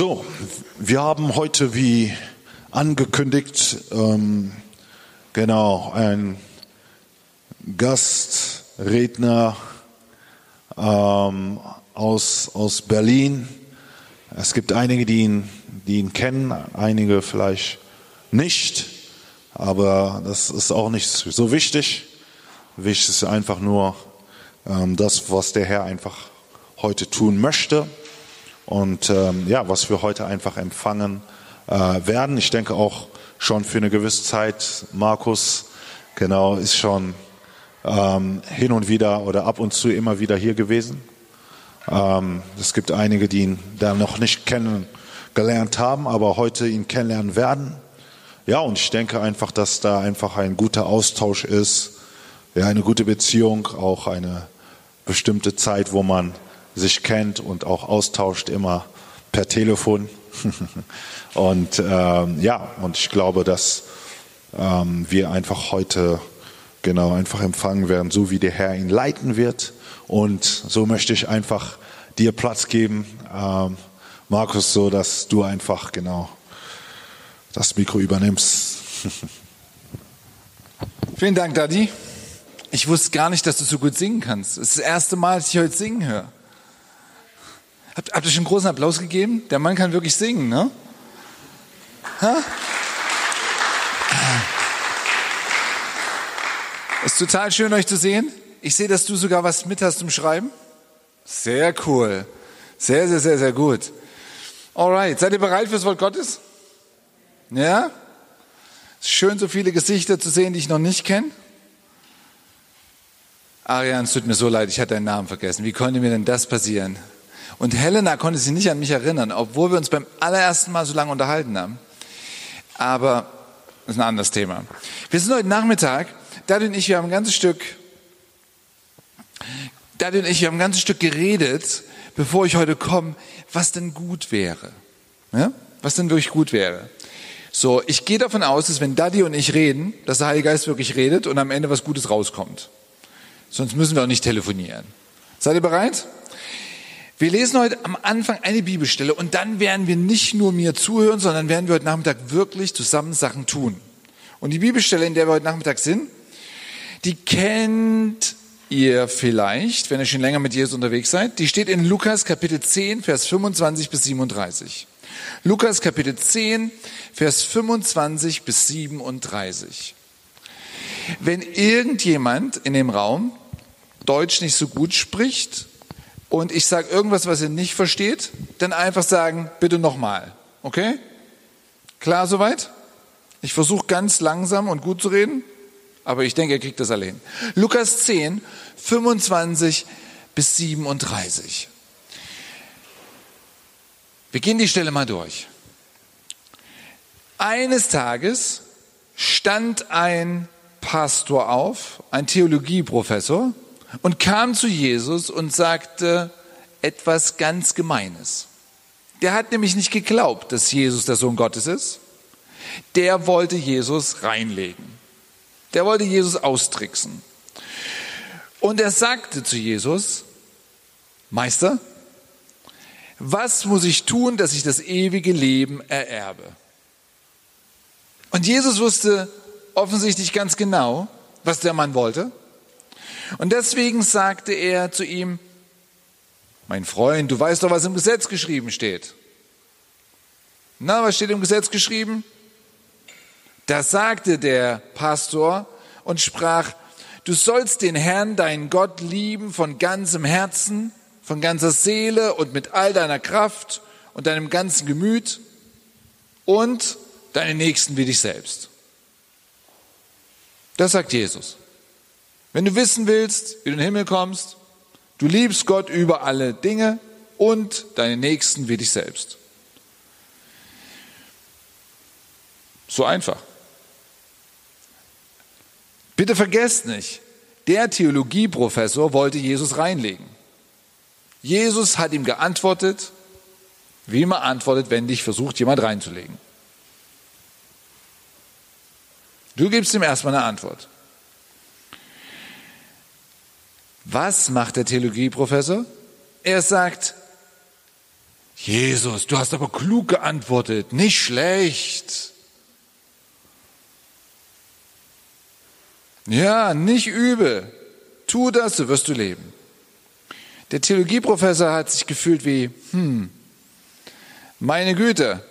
So, wir haben heute wie angekündigt, ähm, genau, ein Gastredner ähm, aus, aus Berlin. Es gibt einige, die ihn, die ihn kennen, einige vielleicht nicht, aber das ist auch nicht so wichtig. Wichtig ist einfach nur ähm, das, was der Herr einfach heute tun möchte und ähm, ja, was wir heute einfach empfangen äh, werden. Ich denke auch schon für eine gewisse Zeit, Markus, genau, ist schon ähm, hin und wieder oder ab und zu immer wieder hier gewesen. Ähm, es gibt einige, die ihn da noch nicht kennengelernt haben, aber heute ihn kennenlernen werden. Ja, und ich denke einfach, dass da einfach ein guter Austausch ist, ja, eine gute Beziehung, auch eine bestimmte Zeit, wo man sich kennt und auch austauscht immer per Telefon. und ähm, ja, und ich glaube, dass ähm, wir einfach heute genau einfach empfangen werden, so wie der Herr ihn leiten wird. Und so möchte ich einfach dir Platz geben, ähm, Markus, so dass du einfach genau das Mikro übernimmst. Vielen Dank, Daddy. Ich wusste gar nicht, dass du so gut singen kannst. Es ist das erste Mal, dass ich heute singen höre. Habt, habt ihr schon einen großen Applaus gegeben? Der Mann kann wirklich singen, ne? Ha? Ist total schön, euch zu sehen. Ich sehe, dass du sogar was mit hast zum Schreiben. Sehr cool. Sehr, sehr, sehr, sehr gut. Alright. Seid ihr bereit fürs Wort Gottes? Ja? Schön, so viele Gesichter zu sehen, die ich noch nicht kenne. Arian, es tut mir so leid, ich hatte deinen Namen vergessen. Wie konnte mir denn das passieren? Und Helena konnte sich nicht an mich erinnern, obwohl wir uns beim allerersten Mal so lange unterhalten haben. Aber das ist ein anderes Thema. Wir sind heute Nachmittag, Daddy und ich, wir haben ein ganzes Stück, Daddy und ich, wir haben ein ganzes Stück geredet, bevor ich heute komme, was denn gut wäre. Ja? Was denn wirklich gut wäre. So, ich gehe davon aus, dass wenn Daddy und ich reden, dass der Heilige Geist wirklich redet und am Ende was Gutes rauskommt. Sonst müssen wir auch nicht telefonieren. Seid ihr bereit? Wir lesen heute am Anfang eine Bibelstelle und dann werden wir nicht nur mir zuhören, sondern werden wir heute Nachmittag wirklich zusammen Sachen tun. Und die Bibelstelle, in der wir heute Nachmittag sind, die kennt ihr vielleicht, wenn ihr schon länger mit Jesus unterwegs seid. Die steht in Lukas Kapitel 10, Vers 25 bis 37. Lukas Kapitel 10, Vers 25 bis 37. Wenn irgendjemand in dem Raum Deutsch nicht so gut spricht, und ich sage irgendwas, was ihr nicht versteht, dann einfach sagen, bitte nochmal. Okay? Klar soweit? Ich versuche ganz langsam und gut zu reden, aber ich denke, ihr kriegt das alle hin. Lukas 10, 25 bis 37. Wir gehen die Stelle mal durch. Eines Tages stand ein Pastor auf, ein Theologieprofessor, und kam zu Jesus und sagte etwas ganz Gemeines. Der hat nämlich nicht geglaubt, dass Jesus der Sohn Gottes ist. Der wollte Jesus reinlegen. Der wollte Jesus austricksen. Und er sagte zu Jesus, Meister, was muss ich tun, dass ich das ewige Leben ererbe? Und Jesus wusste offensichtlich ganz genau, was der Mann wollte. Und deswegen sagte er zu ihm, mein Freund, du weißt doch, was im Gesetz geschrieben steht. Na, was steht im Gesetz geschrieben? Da sagte der Pastor und sprach, du sollst den Herrn, deinen Gott, lieben von ganzem Herzen, von ganzer Seele und mit all deiner Kraft und deinem ganzen Gemüt und deinen Nächsten wie dich selbst. Das sagt Jesus. Wenn du wissen willst, wie du in den Himmel kommst, du liebst Gott über alle Dinge und deine Nächsten wie dich selbst. So einfach. Bitte vergesst nicht, der Theologieprofessor wollte Jesus reinlegen. Jesus hat ihm geantwortet, wie man antwortet, wenn dich versucht, jemand reinzulegen. Du gibst ihm erstmal eine Antwort. Was macht der Theologieprofessor? Er sagt, Jesus, du hast aber klug geantwortet, nicht schlecht. Ja, nicht übel. Tu das, so wirst du leben. Der Theologieprofessor hat sich gefühlt wie, hm, meine Güte,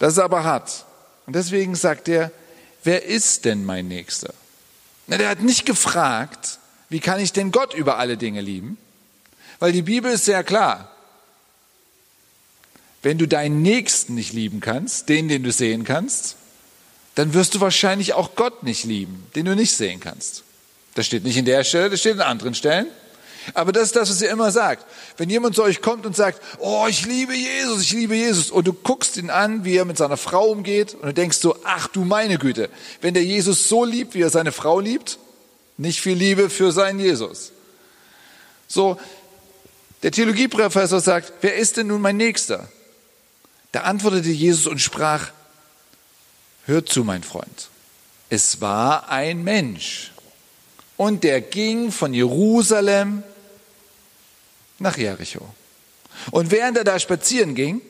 das ist aber hart. Und deswegen sagt er, wer ist denn mein Nächster? Na, der hat nicht gefragt, wie kann ich denn Gott über alle Dinge lieben? Weil die Bibel ist sehr klar. Wenn du deinen Nächsten nicht lieben kannst, den, den du sehen kannst, dann wirst du wahrscheinlich auch Gott nicht lieben, den du nicht sehen kannst. Das steht nicht in der Stelle, das steht in anderen Stellen. Aber das ist das, was ihr immer sagt. Wenn jemand zu euch kommt und sagt, oh, ich liebe Jesus, ich liebe Jesus, und du guckst ihn an, wie er mit seiner Frau umgeht, und du denkst so, ach du meine Güte, wenn der Jesus so liebt, wie er seine Frau liebt, nicht viel Liebe für seinen Jesus. So, der Theologieprofessor sagt, wer ist denn nun mein Nächster? Da antwortete Jesus und sprach, hört zu, mein Freund. Es war ein Mensch und der ging von Jerusalem nach Jericho. Und während er da spazieren ging,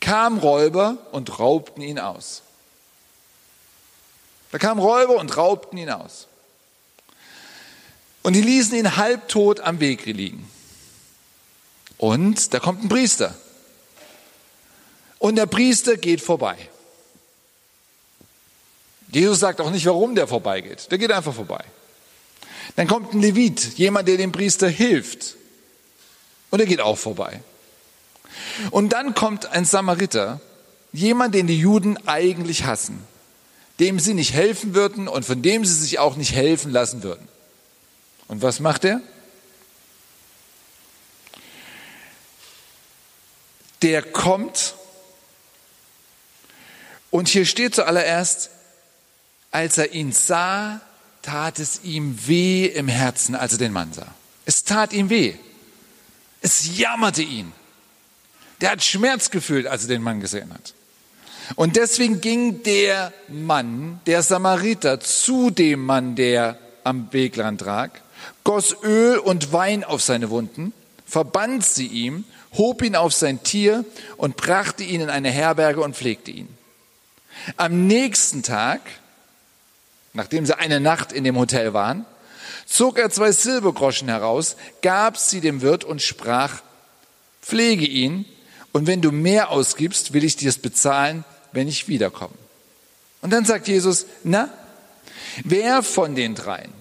kamen Räuber und raubten ihn aus. Da kamen Räuber und raubten ihn aus. Und die ließen ihn halbtot am Weg liegen. Und da kommt ein Priester. Und der Priester geht vorbei. Jesus sagt auch nicht, warum der vorbeigeht. Der geht einfach vorbei. Dann kommt ein Levit, jemand, der dem Priester hilft. Und er geht auch vorbei. Und dann kommt ein Samariter, jemand, den die Juden eigentlich hassen, dem sie nicht helfen würden und von dem sie sich auch nicht helfen lassen würden. Und was macht er? Der kommt und hier steht zuallererst, als er ihn sah, tat es ihm weh im Herzen, als er den Mann sah. Es tat ihm weh. Es jammerte ihn. Der hat Schmerz gefühlt, als er den Mann gesehen hat. Und deswegen ging der Mann, der Samariter, zu dem Mann, der am Wegrand lag, goss Öl und Wein auf seine Wunden, verband sie ihm, hob ihn auf sein Tier und brachte ihn in eine Herberge und pflegte ihn. Am nächsten Tag Nachdem sie eine Nacht in dem Hotel waren, zog er zwei Silbergroschen heraus, gab sie dem Wirt und sprach, pflege ihn, und wenn du mehr ausgibst, will ich dir es bezahlen, wenn ich wiederkomme. Und dann sagt Jesus, na, wer von den dreien,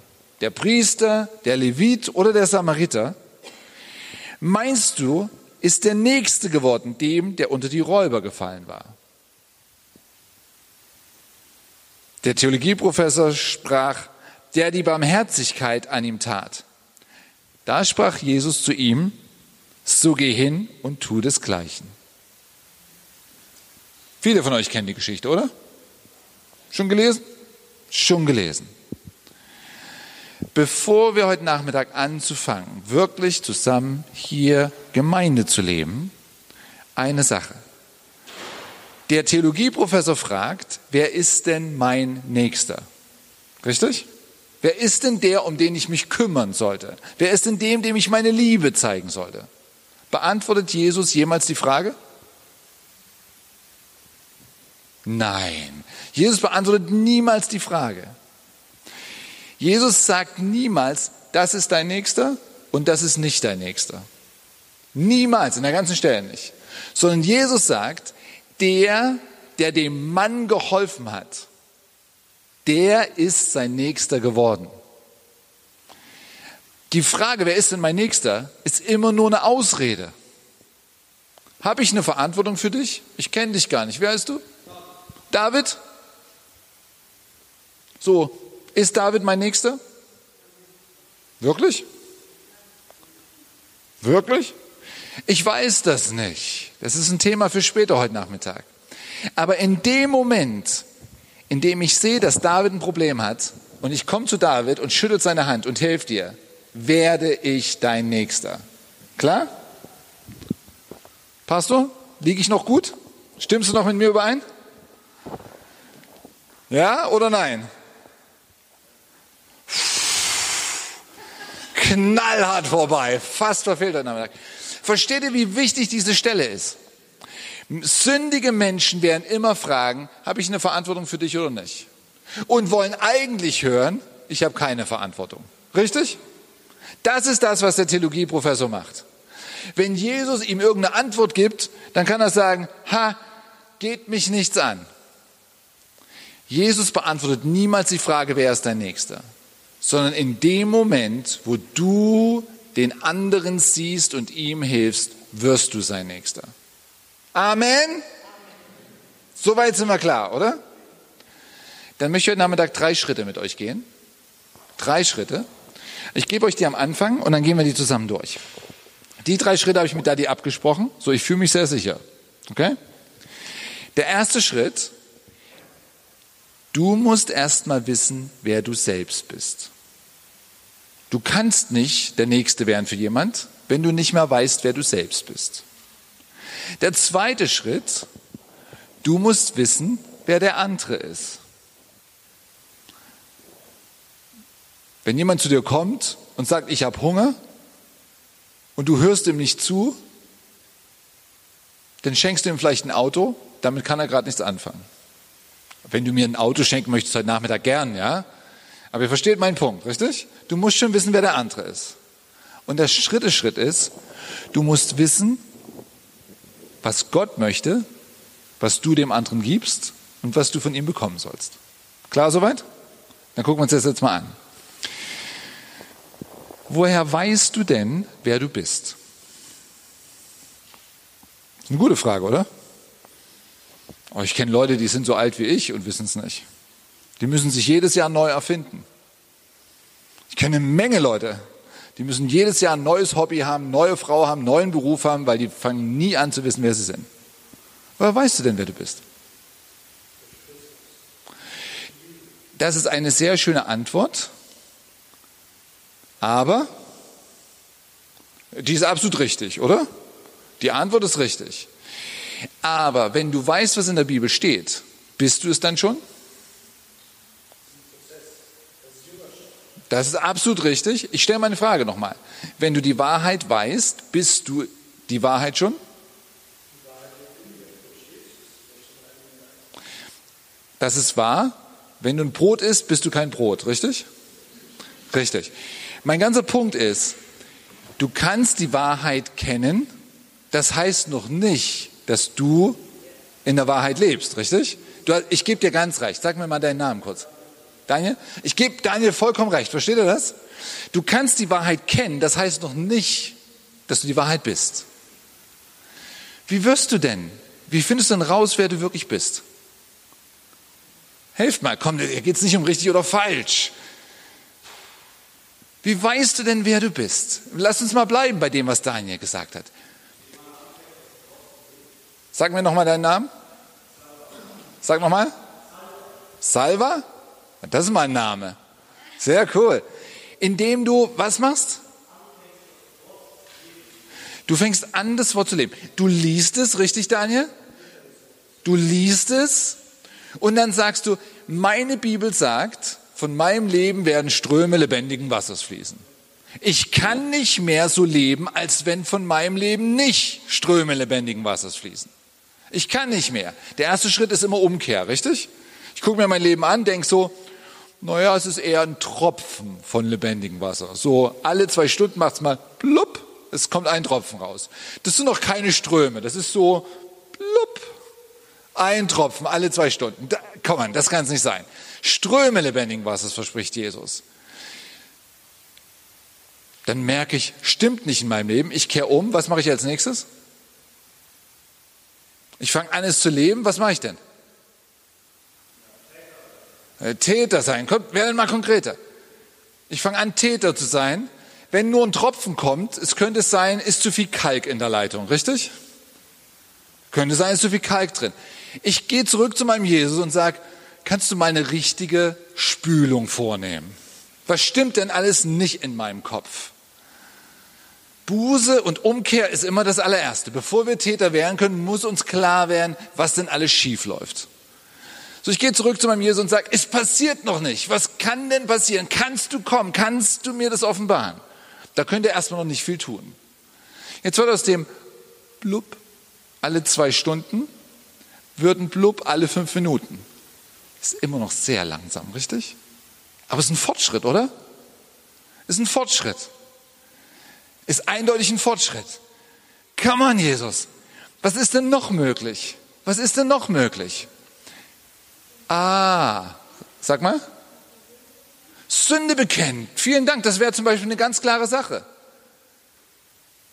der Priester, der Levit oder der Samariter, meinst du, ist der Nächste geworden dem, der unter die Räuber gefallen war? Der Theologieprofessor sprach, der die Barmherzigkeit an ihm tat. Da sprach Jesus zu ihm, so geh hin und tu desgleichen. Viele von euch kennen die Geschichte, oder? Schon gelesen? Schon gelesen. Bevor wir heute Nachmittag anzufangen, wirklich zusammen hier Gemeinde zu leben, eine Sache. Der Theologieprofessor fragt, wer ist denn mein Nächster? Richtig? Wer ist denn der, um den ich mich kümmern sollte? Wer ist denn dem, dem ich meine Liebe zeigen sollte? Beantwortet Jesus jemals die Frage? Nein. Jesus beantwortet niemals die Frage. Jesus sagt niemals, das ist dein Nächster und das ist nicht dein Nächster. Niemals, in der ganzen Stelle nicht. Sondern Jesus sagt, der, der dem Mann geholfen hat, der ist sein Nächster geworden. Die Frage, wer ist denn mein Nächster, ist immer nur eine Ausrede. Habe ich eine Verantwortung für dich? Ich kenne dich gar nicht. Wer heißt du? David? So, ist David mein Nächster? Wirklich? Wirklich? Ich weiß das nicht. Das ist ein Thema für später heute Nachmittag. Aber in dem Moment, in dem ich sehe, dass David ein Problem hat und ich komme zu David und schüttel seine Hand und helfe dir, werde ich dein Nächster. Klar? Pastor, liege ich noch gut? Stimmst du noch mit mir überein? Ja oder nein? Knallhart vorbei. Fast verfehlt heute Nachmittag. Versteht ihr, wie wichtig diese Stelle ist? Sündige Menschen werden immer fragen, habe ich eine Verantwortung für dich oder nicht? Und wollen eigentlich hören, ich habe keine Verantwortung. Richtig? Das ist das, was der Theologieprofessor macht. Wenn Jesus ihm irgendeine Antwort gibt, dann kann er sagen, ha, geht mich nichts an. Jesus beantwortet niemals die Frage, wer ist dein Nächster, sondern in dem Moment, wo du den anderen siehst und ihm hilfst, wirst du sein Nächster. Amen. Soweit sind wir klar, oder? Dann möchte ich heute Nachmittag drei Schritte mit euch gehen. Drei Schritte. Ich gebe euch die am Anfang und dann gehen wir die zusammen durch. Die drei Schritte habe ich mit Daddy abgesprochen. So, ich fühle mich sehr sicher. Okay? Der erste Schritt, du musst erstmal wissen, wer du selbst bist. Du kannst nicht der Nächste werden für jemand, wenn du nicht mehr weißt, wer du selbst bist. Der zweite Schritt, du musst wissen, wer der andere ist. Wenn jemand zu dir kommt und sagt, ich habe Hunger und du hörst ihm nicht zu, dann schenkst du ihm vielleicht ein Auto, damit kann er gerade nichts anfangen. Wenn du mir ein Auto schenken möchtest heute Nachmittag gern, ja? Aber ihr versteht meinen Punkt, richtig? Du musst schon wissen, wer der andere ist. Und der Schritte Schritt ist, du musst wissen, was Gott möchte, was du dem anderen gibst und was du von ihm bekommen sollst. Klar soweit? Dann gucken wir uns das jetzt mal an. Woher weißt du denn, wer du bist? Eine gute Frage, oder? Oh, ich kenne Leute, die sind so alt wie ich und wissen es nicht. Die müssen sich jedes Jahr neu erfinden. Ich kenne eine Menge Leute, die müssen jedes Jahr ein neues Hobby haben, neue Frau haben, neuen Beruf haben, weil die fangen nie an zu wissen, wer sie sind. Woher weißt du denn, wer du bist? Das ist eine sehr schöne Antwort, aber die ist absolut richtig, oder? Die Antwort ist richtig. Aber wenn du weißt, was in der Bibel steht, bist du es dann schon? Das ist absolut richtig. Ich stelle meine Frage nochmal. Wenn du die Wahrheit weißt, bist du die Wahrheit schon? Das ist wahr. Wenn du ein Brot isst, bist du kein Brot, richtig? Richtig. Mein ganzer Punkt ist, du kannst die Wahrheit kennen, das heißt noch nicht, dass du in der Wahrheit lebst, richtig? Du, ich gebe dir ganz recht. Sag mir mal deinen Namen kurz. Daniel? Ich gebe Daniel vollkommen recht. Versteht ihr das? Du kannst die Wahrheit kennen, das heißt noch nicht, dass du die Wahrheit bist. Wie wirst du denn? Wie findest du denn raus, wer du wirklich bist? Helft mal, komm, hier geht es nicht um richtig oder falsch. Wie weißt du denn, wer du bist? Lass uns mal bleiben bei dem, was Daniel gesagt hat. Sag mir nochmal deinen Namen. Sag nochmal. Salva? Das ist mein Name. Sehr cool. Indem du was machst? Du fängst an, das Wort zu leben. Du liest es, richtig, Daniel? Du liest es und dann sagst du, meine Bibel sagt, von meinem Leben werden Ströme lebendigen Wassers fließen. Ich kann nicht mehr so leben, als wenn von meinem Leben nicht Ströme lebendigen Wassers fließen. Ich kann nicht mehr. Der erste Schritt ist immer Umkehr, richtig? Ich gucke mir mein Leben an, denke so, naja, es ist eher ein Tropfen von lebendigem Wasser. So alle zwei Stunden macht es mal plupp, es kommt ein Tropfen raus. Das sind noch keine Ströme, das ist so plupp, ein Tropfen alle zwei Stunden. Da, komm an, das kann es nicht sein. Ströme lebendigen Wassers verspricht Jesus. Dann merke ich, stimmt nicht in meinem Leben. Ich kehre um. Was mache ich als nächstes? Ich fange an, es zu leben. Was mache ich denn? Äh, Täter sein. Kommt, werden mal konkreter. Ich fange an, Täter zu sein. Wenn nur ein Tropfen kommt, es könnte sein, ist zu viel Kalk in der Leitung, richtig? Könnte sein, ist zu viel Kalk drin. Ich gehe zurück zu meinem Jesus und sage, kannst du mal eine richtige Spülung vornehmen? Was stimmt denn alles nicht in meinem Kopf? Buße und Umkehr ist immer das allererste. Bevor wir Täter werden können, muss uns klar werden, was denn alles schief läuft. So, ich gehe zurück zu meinem Jesus und sage, es passiert noch nicht. Was kann denn passieren? Kannst du kommen? Kannst du mir das offenbaren? Da könnt ihr erstmal noch nicht viel tun. Jetzt wird aus dem Blub alle zwei Stunden, wird ein Blub alle fünf Minuten. Ist immer noch sehr langsam, richtig? Aber es ist ein Fortschritt, oder? Ist ein Fortschritt. Ist eindeutig ein Fortschritt. Come on, Jesus. Was ist denn noch möglich? Was ist denn noch möglich? Ah, sag mal. Sünde bekennen. Vielen Dank. Das wäre zum Beispiel eine ganz klare Sache.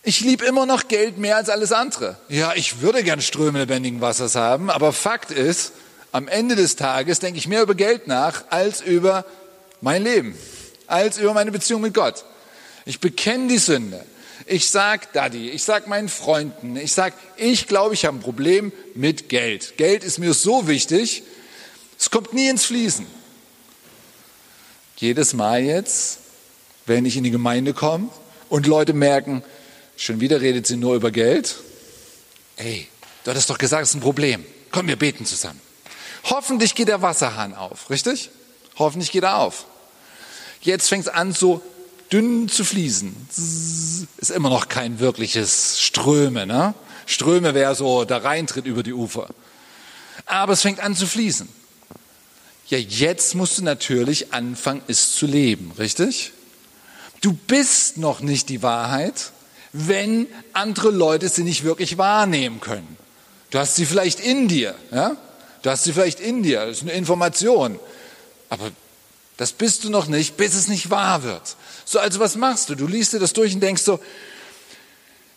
Ich liebe immer noch Geld mehr als alles andere. Ja, ich würde gern Ströme lebendigen Wassers haben, aber Fakt ist, am Ende des Tages denke ich mehr über Geld nach als über mein Leben, als über meine Beziehung mit Gott. Ich bekenne die Sünde. Ich sag Daddy, ich sag meinen Freunden, ich sag, ich glaube, ich habe ein Problem mit Geld. Geld ist mir so wichtig, es kommt nie ins Fließen. Jedes Mal jetzt, wenn ich in die Gemeinde komme und Leute merken, schon wieder redet sie nur über Geld. Ey, du hattest doch gesagt, es ist ein Problem. Komm, wir beten zusammen. Hoffentlich geht der Wasserhahn auf, richtig? Hoffentlich geht er auf. Jetzt fängt es an, so dünn zu fließen. Ist immer noch kein wirkliches Ströme. Ne? Ströme wäre so der Reintritt über die Ufer. Aber es fängt an zu fließen. Ja, jetzt musst du natürlich anfangen, es zu leben, richtig? Du bist noch nicht die Wahrheit, wenn andere Leute sie nicht wirklich wahrnehmen können. Du hast sie vielleicht in dir, ja? Du hast sie vielleicht in dir, das ist eine Information. Aber das bist du noch nicht, bis es nicht wahr wird. So, also was machst du? Du liest dir das durch und denkst so,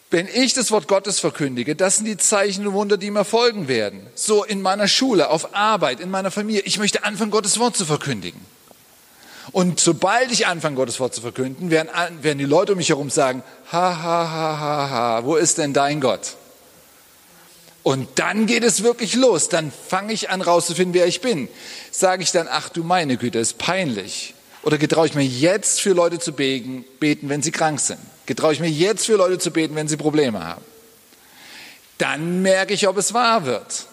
wenn ich das Wort Gottes verkündige, das sind die Zeichen und Wunder, die mir folgen werden. So in meiner Schule, auf Arbeit, in meiner Familie. Ich möchte anfangen, Gottes Wort zu verkündigen. Und sobald ich anfange, Gottes Wort zu verkünden, werden, werden die Leute um mich herum sagen, ha, ha, ha, ha, ha, wo ist denn dein Gott? Und dann geht es wirklich los. Dann fange ich an rauszufinden, wer ich bin. Sage ich dann, ach du meine Güte, ist peinlich. Oder getraue ich mir jetzt für Leute zu beten, wenn sie krank sind? Getraue ich mir jetzt für Leute zu beten, wenn sie Probleme haben? Dann merke ich, ob es wahr wird.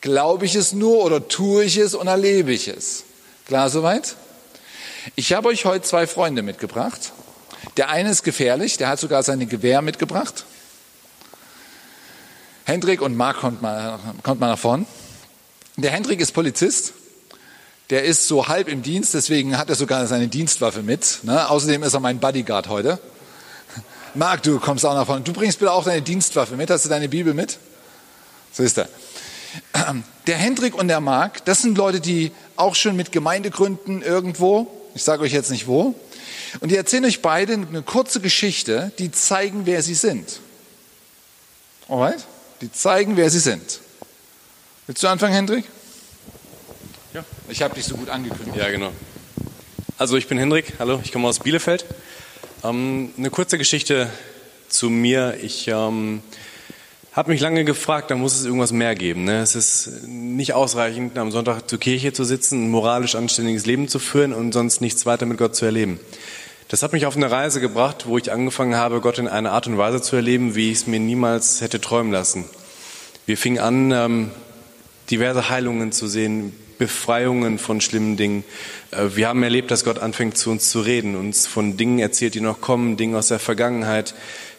Glaube ich es nur oder tue ich es und erlebe ich es? Klar soweit? Ich habe euch heute zwei Freunde mitgebracht. Der eine ist gefährlich, der hat sogar sein Gewehr mitgebracht. Hendrik und Marc kommt mal, kommt mal nach vorn. Der Hendrik ist Polizist. Der ist so halb im Dienst, deswegen hat er sogar seine Dienstwaffe mit. Ne? Außerdem ist er mein Bodyguard heute. Marc, du kommst auch nach vorne. Du bringst bitte auch deine Dienstwaffe mit. Hast du deine Bibel mit? So ist er. Der Hendrik und der Marc, das sind Leute, die auch schon mit Gemeindegründen irgendwo, ich sage euch jetzt nicht wo, und die erzählen euch beide eine kurze Geschichte, die zeigen, wer sie sind. Alright? Die zeigen, wer sie sind. Willst du anfangen, Hendrik? Ich habe dich so gut angekündigt. Ja, genau. Also ich bin Hendrik, hallo, ich komme aus Bielefeld. Ähm, eine kurze Geschichte zu mir. Ich ähm, habe mich lange gefragt, da muss es irgendwas mehr geben. Ne? Es ist nicht ausreichend, am Sonntag zur Kirche zu sitzen, ein moralisch anständiges Leben zu führen und sonst nichts weiter mit Gott zu erleben. Das hat mich auf eine Reise gebracht, wo ich angefangen habe, Gott in einer Art und Weise zu erleben, wie ich es mir niemals hätte träumen lassen. Wir fingen an, ähm, diverse Heilungen zu sehen, Befreiungen von schlimmen Dingen. Äh, wir haben erlebt, dass Gott anfängt zu uns zu reden, uns von Dingen erzählt, die noch kommen, Dingen aus der Vergangenheit,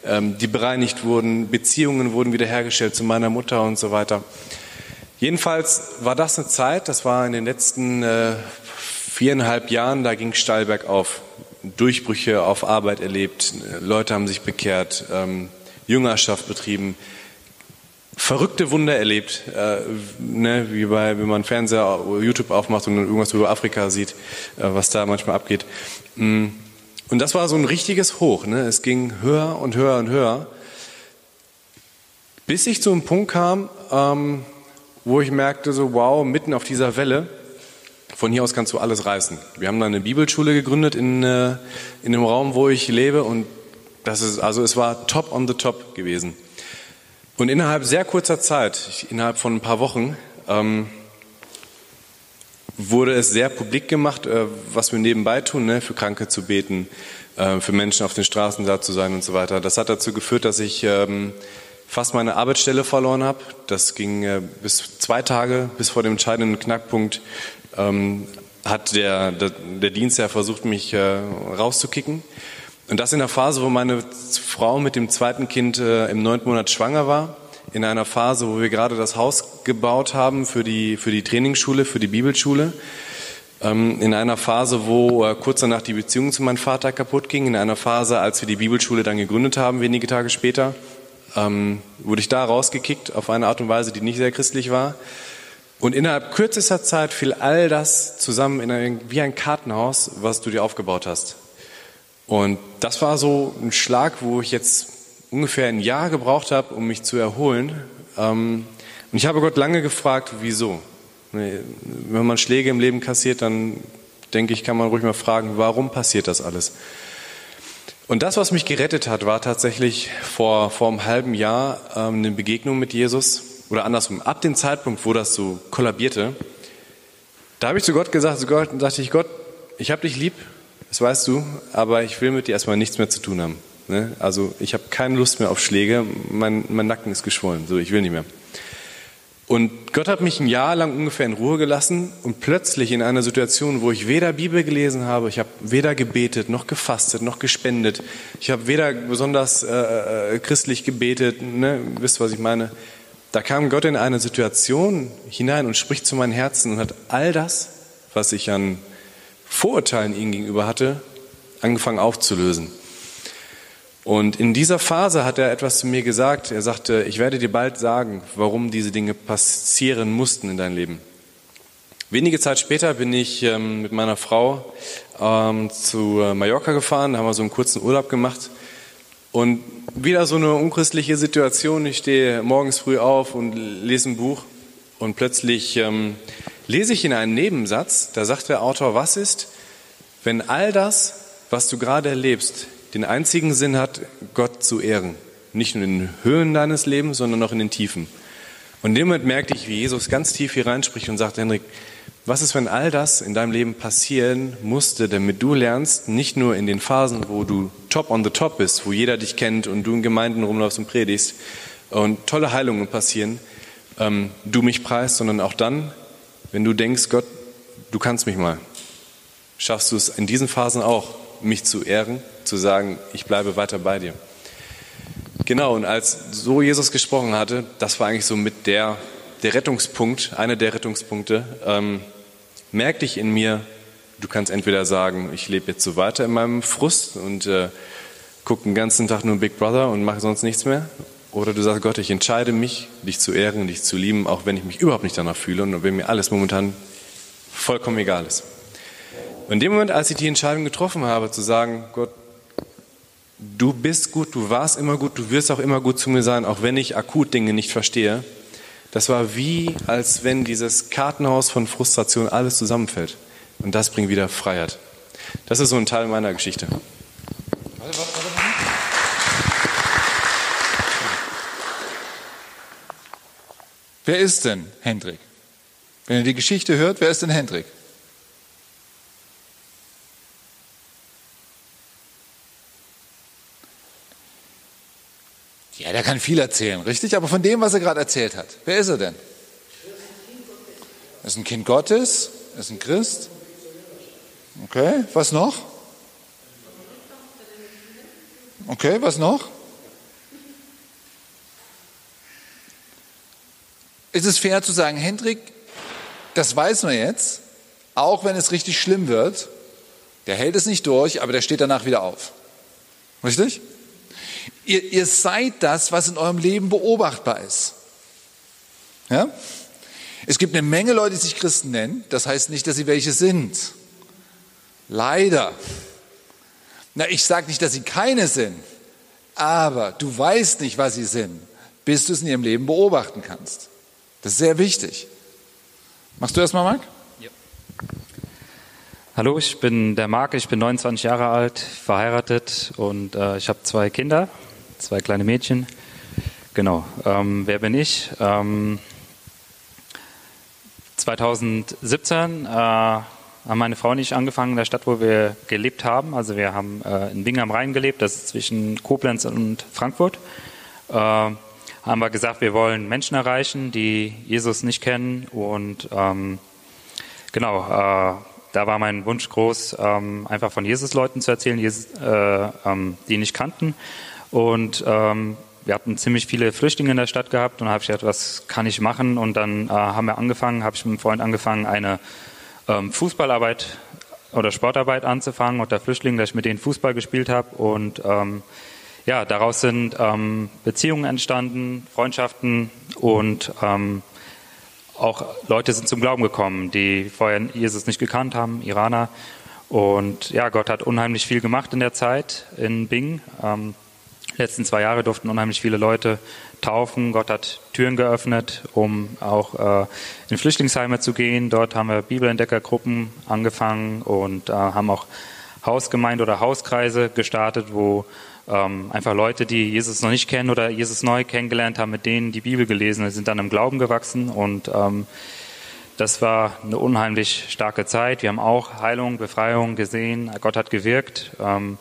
ähm, die bereinigt wurden, Beziehungen wurden wiederhergestellt zu meiner Mutter und so weiter. Jedenfalls war das eine Zeit, das war in den letzten äh, viereinhalb Jahren, da ging steil bergauf. Durchbrüche auf Arbeit erlebt, Leute haben sich bekehrt, ähm, Jüngerschaft betrieben, verrückte Wunder erlebt, äh, ne, wie bei, wenn man Fernseher, YouTube aufmacht und irgendwas über Afrika sieht, äh, was da manchmal abgeht. Mm. Und das war so ein richtiges Hoch. Ne? Es ging höher und höher und höher, bis ich zu einem Punkt kam, ähm, wo ich merkte, so wow, mitten auf dieser Welle, von hier aus kannst du alles reißen. Wir haben dann eine Bibelschule gegründet in, äh, in dem Raum, wo ich lebe und das ist, also es war top on the top gewesen. Und innerhalb sehr kurzer Zeit, innerhalb von ein paar Wochen, ähm, wurde es sehr publik gemacht, äh, was wir nebenbei tun, ne, für Kranke zu beten, äh, für Menschen auf den Straßen da zu sein und so weiter. Das hat dazu geführt, dass ich ähm, fast meine Arbeitsstelle verloren habe. Das ging äh, bis zwei Tage, bis vor dem entscheidenden Knackpunkt, ähm, hat der, der, der Dienst ja versucht, mich äh, rauszukicken. Und das in der Phase, wo meine Frau mit dem zweiten Kind äh, im neunten Monat schwanger war. In einer Phase, wo wir gerade das Haus gebaut haben für die, für die Trainingsschule, für die Bibelschule. Ähm, in einer Phase, wo äh, kurz danach die Beziehung zu meinem Vater kaputt ging. In einer Phase, als wir die Bibelschule dann gegründet haben, wenige Tage später, ähm, wurde ich da rausgekickt auf eine Art und Weise, die nicht sehr christlich war. Und innerhalb kürzester Zeit fiel all das zusammen in ein, wie ein Kartenhaus, was du dir aufgebaut hast. Und das war so ein Schlag, wo ich jetzt ungefähr ein Jahr gebraucht habe, um mich zu erholen. Ähm, und ich habe Gott lange gefragt, wieso. Wenn man Schläge im Leben kassiert, dann denke ich, kann man ruhig mal fragen, warum passiert das alles? Und das, was mich gerettet hat, war tatsächlich vor, vor einem halben Jahr ähm, eine Begegnung mit Jesus. Oder andersrum, ab dem Zeitpunkt, wo das so kollabierte, da habe ich zu Gott gesagt, zu Gott, dachte ich, Gott, ich habe dich lieb, das weißt du, aber ich will mit dir erstmal nichts mehr zu tun haben. Ne? Also ich habe keine Lust mehr auf Schläge, mein, mein Nacken ist geschwollen, so ich will nicht mehr. Und Gott hat mich ein Jahr lang ungefähr in Ruhe gelassen und plötzlich in einer Situation, wo ich weder Bibel gelesen habe, ich habe weder gebetet, noch gefastet, noch gespendet, ich habe weder besonders äh, äh, christlich gebetet, ne? wisst was ich meine, da kam Gott in eine Situation hinein und spricht zu meinem Herzen und hat all das, was ich an Vorurteilen ihm gegenüber hatte, angefangen aufzulösen. Und in dieser Phase hat er etwas zu mir gesagt. Er sagte, ich werde dir bald sagen, warum diese Dinge passieren mussten in deinem Leben. Wenige Zeit später bin ich ähm, mit meiner Frau ähm, zu äh, Mallorca gefahren, da haben wir so einen kurzen Urlaub gemacht. Und wieder so eine unchristliche Situation. Ich stehe morgens früh auf und lese ein Buch und plötzlich ähm, lese ich in einen Nebensatz, da sagt der Autor, was ist, wenn all das, was du gerade erlebst, den einzigen Sinn hat, Gott zu ehren. Nicht nur in den Höhen deines Lebens, sondern auch in den Tiefen. Und in dem Moment merkte ich, wie Jesus ganz tief hier reinspricht und sagt, Henrik, was ist, wenn all das in deinem Leben passieren musste, damit du lernst, nicht nur in den Phasen, wo du top on the top bist, wo jeder dich kennt und du in Gemeinden rumläufst und predigst und tolle Heilungen passieren, ähm, du mich preist, sondern auch dann, wenn du denkst, Gott, du kannst mich mal, schaffst du es in diesen Phasen auch, mich zu ehren, zu sagen, ich bleibe weiter bei dir. Genau, und als so Jesus gesprochen hatte, das war eigentlich so mit der, der Rettungspunkt, einer der Rettungspunkte, ähm, merkte ich in mir, du kannst entweder sagen, ich lebe jetzt so weiter in meinem Frust und äh, gucke den ganzen Tag nur Big Brother und mache sonst nichts mehr, oder du sagst, Gott, ich entscheide mich, dich zu ehren, dich zu lieben, auch wenn ich mich überhaupt nicht danach fühle und wenn mir alles momentan vollkommen egal ist. Und in dem Moment, als ich die Entscheidung getroffen habe, zu sagen, Gott, du bist gut, du warst immer gut, du wirst auch immer gut zu mir sein, auch wenn ich akut Dinge nicht verstehe, das war wie, als wenn dieses Kartenhaus von Frustration alles zusammenfällt. Und das bringt wieder Freiheit. Das ist so ein Teil meiner Geschichte. Warte, warte, warte. Wer ist denn Hendrik? Wenn ihr die Geschichte hört, wer ist denn Hendrik? Ja, der kann viel erzählen, richtig? Aber von dem, was er gerade erzählt hat, wer ist er denn? Er ist ein Kind Gottes, er ist ein Christ. Okay, was noch? Okay, was noch? Ist es fair zu sagen, Hendrik, das weiß man jetzt, auch wenn es richtig schlimm wird, der hält es nicht durch, aber der steht danach wieder auf. Richtig? Ihr, ihr seid das, was in eurem Leben beobachtbar ist. Ja? Es gibt eine Menge Leute, die sich Christen nennen. Das heißt nicht, dass sie welche sind. Leider. Na, ich sage nicht, dass sie keine sind. Aber du weißt nicht, was sie sind, bis du es in ihrem Leben beobachten kannst. Das ist sehr wichtig. Machst du das mal, Marc? Ja. Hallo, ich bin der Marc, ich bin 29 Jahre alt, verheiratet und äh, ich habe zwei Kinder, zwei kleine Mädchen. Genau, ähm, wer bin ich? Ähm, 2017 äh, haben meine Frau und ich angefangen in der Stadt, wo wir gelebt haben. Also wir haben äh, in Bingen am Rhein gelebt, das ist zwischen Koblenz und Frankfurt. Äh, haben wir gesagt, wir wollen Menschen erreichen, die Jesus nicht kennen. Und ähm, genau, äh, da war mein Wunsch groß, ähm, einfach von Jesus Leuten zu erzählen, Jesus, äh, ähm, die nicht kannten. Und ähm, wir hatten ziemlich viele Flüchtlinge in der Stadt gehabt und habe ich gedacht, was kann ich machen? Und dann äh, haben wir angefangen, habe ich mit einem Freund angefangen, eine ähm, Fußballarbeit oder Sportarbeit anzufangen unter Flüchtlingen, dass ich mit denen Fußball gespielt habe. Und ähm, ja, daraus sind ähm, Beziehungen entstanden, Freundschaften und ähm, auch Leute sind zum Glauben gekommen, die vorher Jesus nicht gekannt haben, Iraner. Und ja, Gott hat unheimlich viel gemacht in der Zeit in Bing. Ähm, letzten zwei Jahre durften unheimlich viele Leute taufen. Gott hat Türen geöffnet, um auch äh, in Flüchtlingsheime zu gehen. Dort haben wir Bibelentdeckergruppen angefangen und äh, haben auch Hausgemeinde oder Hauskreise gestartet, wo ähm, einfach Leute, die Jesus noch nicht kennen oder Jesus neu kennengelernt haben, mit denen die Bibel gelesen, sind dann im Glauben gewachsen und ähm, das war eine unheimlich starke Zeit. Wir haben auch Heilung, Befreiung gesehen. Gott hat gewirkt. Ähm,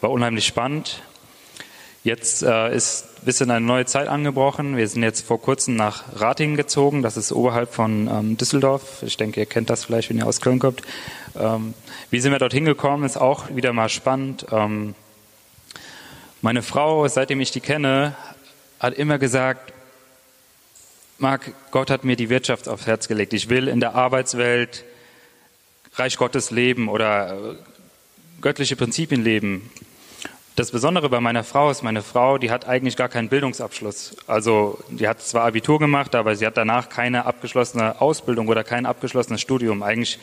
war unheimlich spannend. Jetzt äh, ist ein bisschen eine neue Zeit angebrochen. Wir sind jetzt vor kurzem nach Ratingen gezogen. Das ist oberhalb von ähm, Düsseldorf. Ich denke, ihr kennt das vielleicht, wenn ihr aus Köln kommt. Ähm, wie sind wir dorthin gekommen? Ist auch wieder mal spannend. Ähm, meine Frau, seitdem ich die kenne, hat immer gesagt, Marc, Gott hat mir die Wirtschaft aufs Herz gelegt. Ich will in der Arbeitswelt Reich Gottes leben oder äh, göttliche Prinzipien leben. Das Besondere bei meiner Frau ist, meine Frau, die hat eigentlich gar keinen Bildungsabschluss. Also die hat zwar Abitur gemacht, aber sie hat danach keine abgeschlossene Ausbildung oder kein abgeschlossenes Studium, eigentlich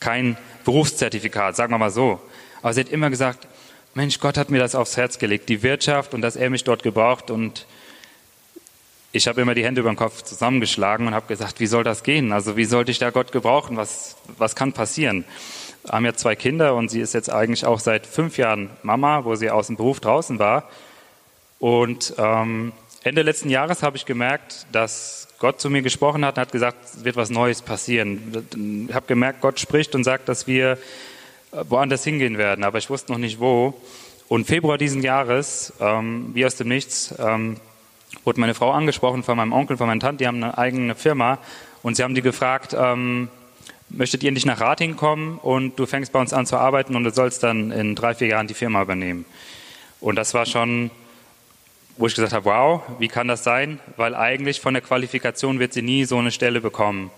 kein Berufszertifikat, sagen wir mal so. Aber sie hat immer gesagt, Mensch, Gott hat mir das aufs Herz gelegt, die Wirtschaft und dass er mich dort gebraucht. Und ich habe immer die Hände über den Kopf zusammengeschlagen und habe gesagt, wie soll das gehen? Also wie sollte ich da Gott gebrauchen? Was, was kann passieren? Wir haben ja zwei Kinder und sie ist jetzt eigentlich auch seit fünf Jahren Mama, wo sie aus dem Beruf draußen war. Und ähm, Ende letzten Jahres habe ich gemerkt, dass Gott zu mir gesprochen hat und hat gesagt, es wird was Neues passieren. Ich habe gemerkt, Gott spricht und sagt, dass wir woanders hingehen werden, aber ich wusste noch nicht wo. Und Februar diesen Jahres, ähm, wie aus dem Nichts, ähm, wurde meine Frau angesprochen von meinem Onkel, von meiner Tante, die haben eine eigene Firma und sie haben die gefragt, ähm, möchtet ihr nicht nach Rating kommen und du fängst bei uns an zu arbeiten und du sollst dann in drei, vier Jahren die Firma übernehmen. Und das war schon, wo ich gesagt habe, wow, wie kann das sein? Weil eigentlich von der Qualifikation wird sie nie so eine Stelle bekommen.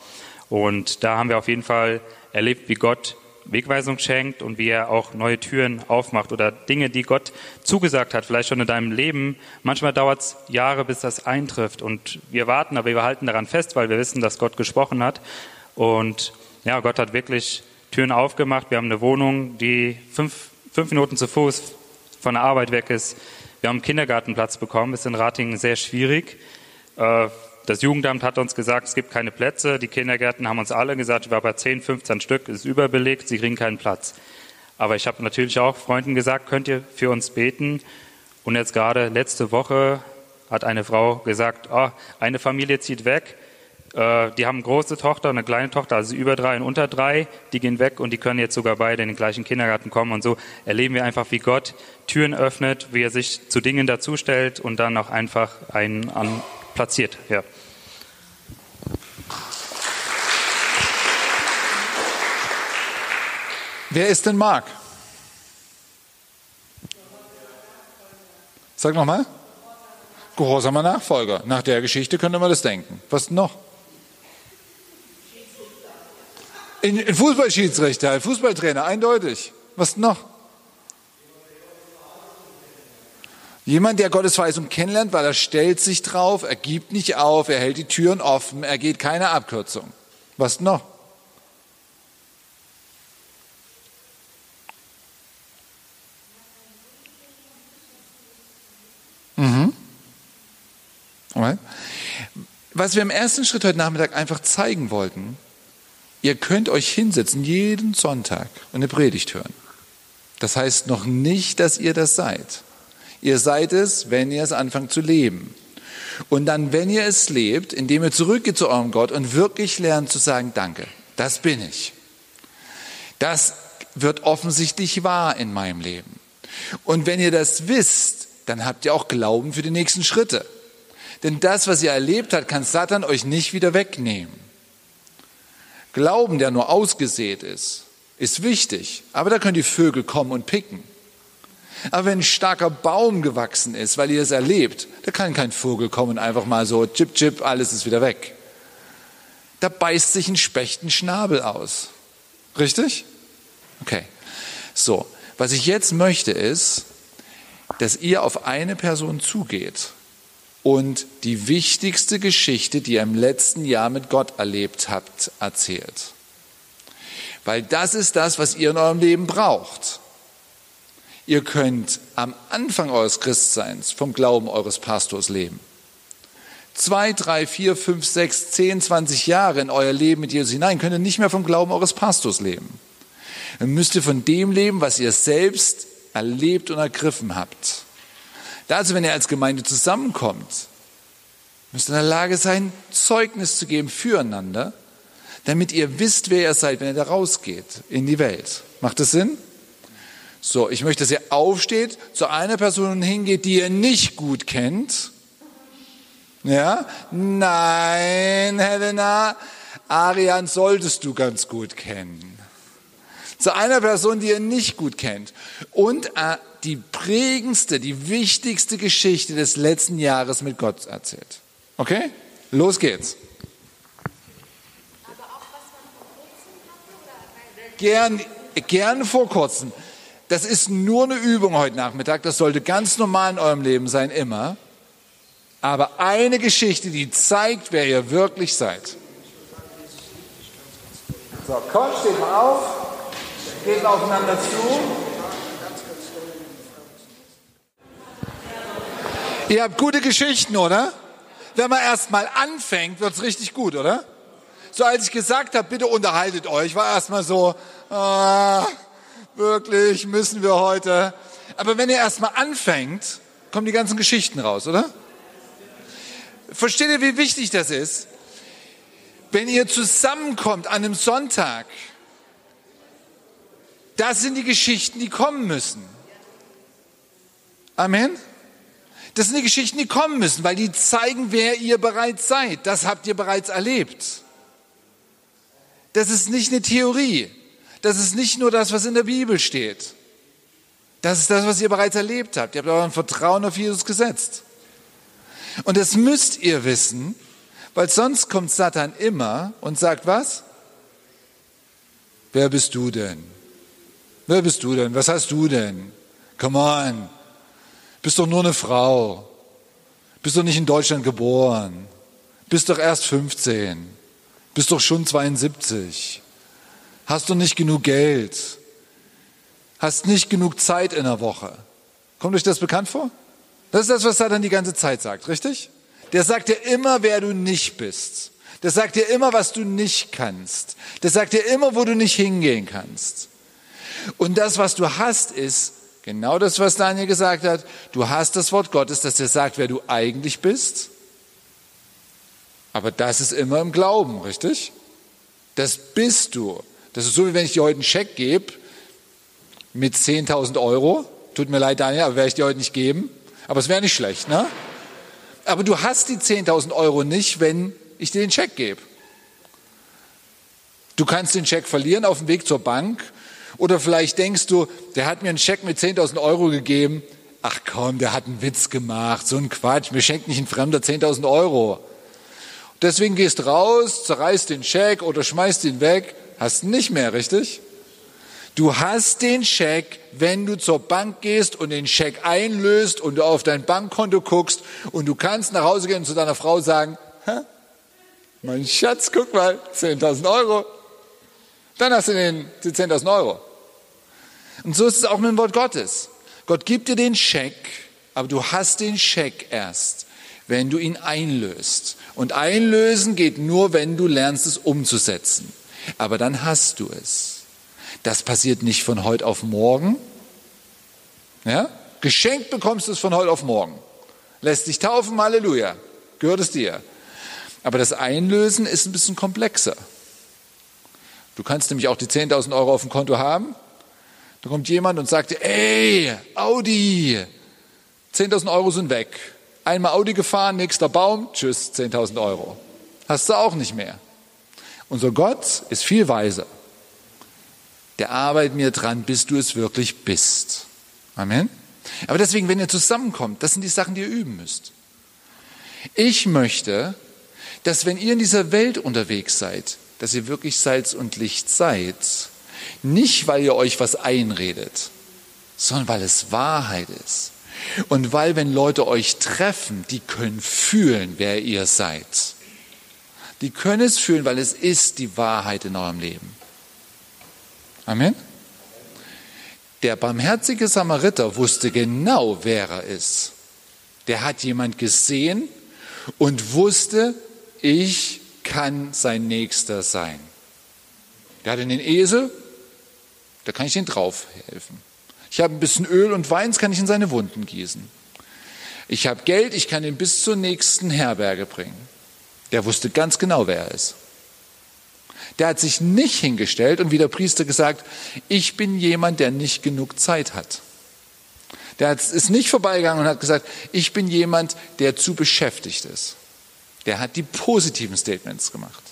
Und da haben wir auf jeden Fall erlebt, wie Gott Wegweisung schenkt und wie er auch neue Türen aufmacht oder Dinge, die Gott zugesagt hat, vielleicht schon in deinem Leben. Manchmal dauert es Jahre, bis das eintrifft und wir warten, aber wir halten daran fest, weil wir wissen, dass Gott gesprochen hat. Und ja, Gott hat wirklich Türen aufgemacht. Wir haben eine Wohnung, die fünf, fünf Minuten zu Fuß von der Arbeit weg ist. Wir haben einen Kindergartenplatz bekommen, ist in Ratingen sehr schwierig. Äh, das Jugendamt hat uns gesagt, es gibt keine Plätze. Die Kindergärten haben uns alle gesagt, wir haben bei 10, 15 Stück, ist überbelegt, sie kriegen keinen Platz. Aber ich habe natürlich auch Freunden gesagt, könnt ihr für uns beten? Und jetzt gerade letzte Woche hat eine Frau gesagt, oh, eine Familie zieht weg, äh, die haben eine große Tochter und eine kleine Tochter, also über drei und unter drei, die gehen weg und die können jetzt sogar beide in den gleichen Kindergarten kommen. Und so erleben wir einfach, wie Gott Türen öffnet, wie er sich zu Dingen dazustellt und dann auch einfach einen an platziert. Ja. Wer ist denn Mark? Sag nochmal. Gehorsamer Nachfolger. Nach der Geschichte könnte man das denken. Was noch? Ein Fußballschiedsrichter, ein Fußballtrainer, eindeutig. Was noch? Jemand, der Gottes Weisung kennenlernt, weil er stellt sich drauf, er gibt nicht auf, er hält die Türen offen, er geht keine Abkürzung. Was noch? Was wir im ersten Schritt heute Nachmittag einfach zeigen wollten, ihr könnt euch hinsetzen jeden Sonntag und eine Predigt hören. Das heißt noch nicht, dass ihr das seid. Ihr seid es, wenn ihr es anfangt zu leben. Und dann, wenn ihr es lebt, indem ihr zurückgeht zu eurem Gott und wirklich lernt zu sagen, danke, das bin ich. Das wird offensichtlich wahr in meinem Leben. Und wenn ihr das wisst, dann habt ihr auch Glauben für die nächsten Schritte. Denn das, was ihr erlebt habt, kann Satan euch nicht wieder wegnehmen. Glauben, der nur ausgesät ist, ist wichtig, aber da können die Vögel kommen und picken. Aber wenn ein starker Baum gewachsen ist, weil ihr es erlebt, da kann kein Vogel kommen und einfach mal so, chip, chip, alles ist wieder weg. Da beißt sich ein Specht einen Schnabel aus. Richtig? Okay. So, was ich jetzt möchte ist, dass ihr auf eine Person zugeht und die wichtigste Geschichte, die ihr im letzten Jahr mit Gott erlebt habt, erzählt. Weil das ist das, was ihr in eurem Leben braucht. Ihr könnt am Anfang eures Christseins vom Glauben eures Pastors leben. Zwei, drei, vier, fünf, sechs, zehn, zwanzig Jahre in euer Leben mit Jesus hinein könnt ihr nicht mehr vom Glauben eures Pastors leben. Dann müsst ihr von dem leben, was ihr selbst erlebt und ergriffen habt. Da also, wenn ihr als Gemeinde zusammenkommt, müsst ihr in der Lage sein, Zeugnis zu geben füreinander, damit ihr wisst, wer ihr seid, wenn ihr da rausgeht in die Welt. Macht das Sinn? So, ich möchte, dass ihr aufsteht, zu einer Person hingeht, die ihr nicht gut kennt. Ja? Nein, Helena, Arian solltest du ganz gut kennen. Zu einer Person, die ihr nicht gut kennt. Und äh, die prägendste, die wichtigste Geschichte des letzten Jahres mit Gott erzählt. Okay? Los geht's. Gern, gern vor kurzem. Das ist nur eine Übung heute Nachmittag. Das sollte ganz normal in eurem Leben sein, immer. Aber eine Geschichte, die zeigt, wer ihr wirklich seid. So, komm, steht mal auf. Geht aufeinander zu. Ihr habt gute Geschichten, oder? Wenn man erst mal anfängt, wird's richtig gut, oder? So als ich gesagt habe, bitte unterhaltet euch, war erst mal so, ah, wirklich müssen wir heute. Aber wenn ihr erstmal anfängt, kommen die ganzen Geschichten raus, oder? Versteht ihr, wie wichtig das ist? Wenn ihr zusammenkommt an einem Sonntag, das sind die Geschichten, die kommen müssen. Amen. Das sind die Geschichten, die kommen müssen, weil die zeigen, wer ihr bereits seid. Das habt ihr bereits erlebt. Das ist nicht eine Theorie. Das ist nicht nur das, was in der Bibel steht. Das ist das, was ihr bereits erlebt habt. Ihr habt euer Vertrauen auf Jesus gesetzt. Und das müsst ihr wissen, weil sonst kommt Satan immer und sagt was? Wer bist du denn? Wer bist du denn? Was hast du denn? Come on. Bist doch nur eine Frau. Bist doch nicht in Deutschland geboren. Bist doch erst 15. Bist doch schon 72. Hast du nicht genug Geld? Hast nicht genug Zeit in der Woche? Kommt euch das bekannt vor? Das ist das, was Satan die ganze Zeit sagt, richtig? Der sagt dir immer, wer du nicht bist. Der sagt dir immer, was du nicht kannst. Der sagt dir immer, wo du nicht hingehen kannst. Und das, was du hast, ist genau das, was Daniel gesagt hat. Du hast das Wort Gottes, das dir sagt, wer du eigentlich bist. Aber das ist immer im Glauben, richtig? Das bist du. Das ist so, wie wenn ich dir heute einen Scheck gebe mit 10.000 Euro. Tut mir leid, Daniel, aber werde ich dir heute nicht geben. Aber es wäre nicht schlecht, ne? Aber du hast die 10.000 Euro nicht, wenn ich dir den Scheck gebe. Du kannst den Scheck verlieren auf dem Weg zur Bank oder vielleicht denkst du, der hat mir einen Scheck mit 10.000 Euro gegeben. Ach komm, der hat einen Witz gemacht, so ein Quatsch, mir schenkt nicht ein Fremder 10.000 Euro. Deswegen gehst raus, zerreißt den Scheck oder schmeißt ihn weg Hast nicht mehr, richtig? Du hast den Scheck, wenn du zur Bank gehst und den Scheck einlöst und du auf dein Bankkonto guckst und du kannst nach Hause gehen und zu deiner Frau sagen, Hä? mein Schatz, guck mal, 10.000 Euro. Dann hast du den, die 10.000 Euro. Und so ist es auch mit dem Wort Gottes. Gott gibt dir den Scheck, aber du hast den Scheck erst, wenn du ihn einlöst. Und einlösen geht nur, wenn du lernst, es umzusetzen aber dann hast du es. Das passiert nicht von heute auf morgen. Ja? Geschenkt bekommst du es von heute auf morgen. Lässt dich taufen, Halleluja. Gehört es dir. Aber das Einlösen ist ein bisschen komplexer. Du kannst nämlich auch die 10.000 Euro auf dem Konto haben. Da kommt jemand und sagt ey, Audi, 10.000 Euro sind weg. Einmal Audi gefahren, nächster Baum, tschüss, 10.000 Euro. Hast du auch nicht mehr. Unser Gott ist viel weiser. Der arbeitet mir dran, bis du es wirklich bist. Amen. Aber deswegen, wenn ihr zusammenkommt, das sind die Sachen, die ihr üben müsst. Ich möchte, dass wenn ihr in dieser Welt unterwegs seid, dass ihr wirklich Salz und Licht seid. Nicht, weil ihr euch was einredet, sondern weil es Wahrheit ist. Und weil, wenn Leute euch treffen, die können fühlen, wer ihr seid. Die können es fühlen, weil es ist die Wahrheit in eurem Leben. Amen. Der barmherzige Samariter wusste genau, wer er ist. Der hat jemand gesehen und wusste, ich kann sein Nächster sein. Der hat einen Esel, da kann ich ihn drauf helfen. Ich habe ein bisschen Öl und Wein, das kann ich in seine Wunden gießen. Ich habe Geld, ich kann ihn bis zur nächsten Herberge bringen. Der wusste ganz genau, wer er ist. Der hat sich nicht hingestellt und wie der Priester gesagt, ich bin jemand, der nicht genug Zeit hat. Der ist nicht vorbeigegangen und hat gesagt, ich bin jemand, der zu beschäftigt ist. Der hat die positiven Statements gemacht.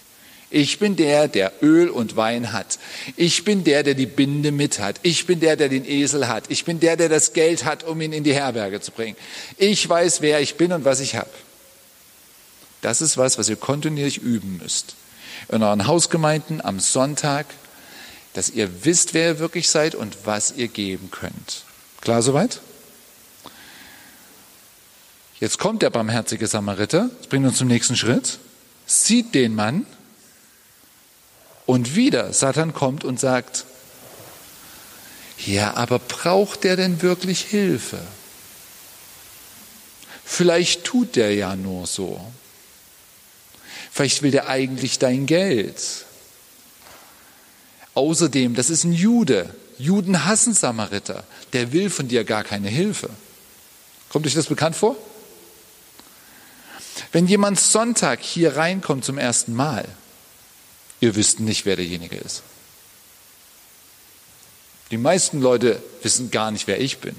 Ich bin der, der Öl und Wein hat. Ich bin der, der die Binde mit hat. Ich bin der, der den Esel hat. Ich bin der, der das Geld hat, um ihn in die Herberge zu bringen. Ich weiß, wer ich bin und was ich habe. Das ist was, was ihr kontinuierlich üben müsst. In euren Hausgemeinden am Sonntag, dass ihr wisst, wer ihr wirklich seid und was ihr geben könnt. Klar soweit? Jetzt kommt der barmherzige Samariter, das bringt uns zum nächsten Schritt, sieht den Mann und wieder Satan kommt und sagt, ja, aber braucht der denn wirklich Hilfe? Vielleicht tut der ja nur so. Vielleicht will der eigentlich dein Geld. Außerdem, das ist ein Jude. Juden hassen Samariter. Der will von dir gar keine Hilfe. Kommt euch das bekannt vor? Wenn jemand Sonntag hier reinkommt zum ersten Mal, ihr wisst nicht, wer derjenige ist. Die meisten Leute wissen gar nicht, wer ich bin.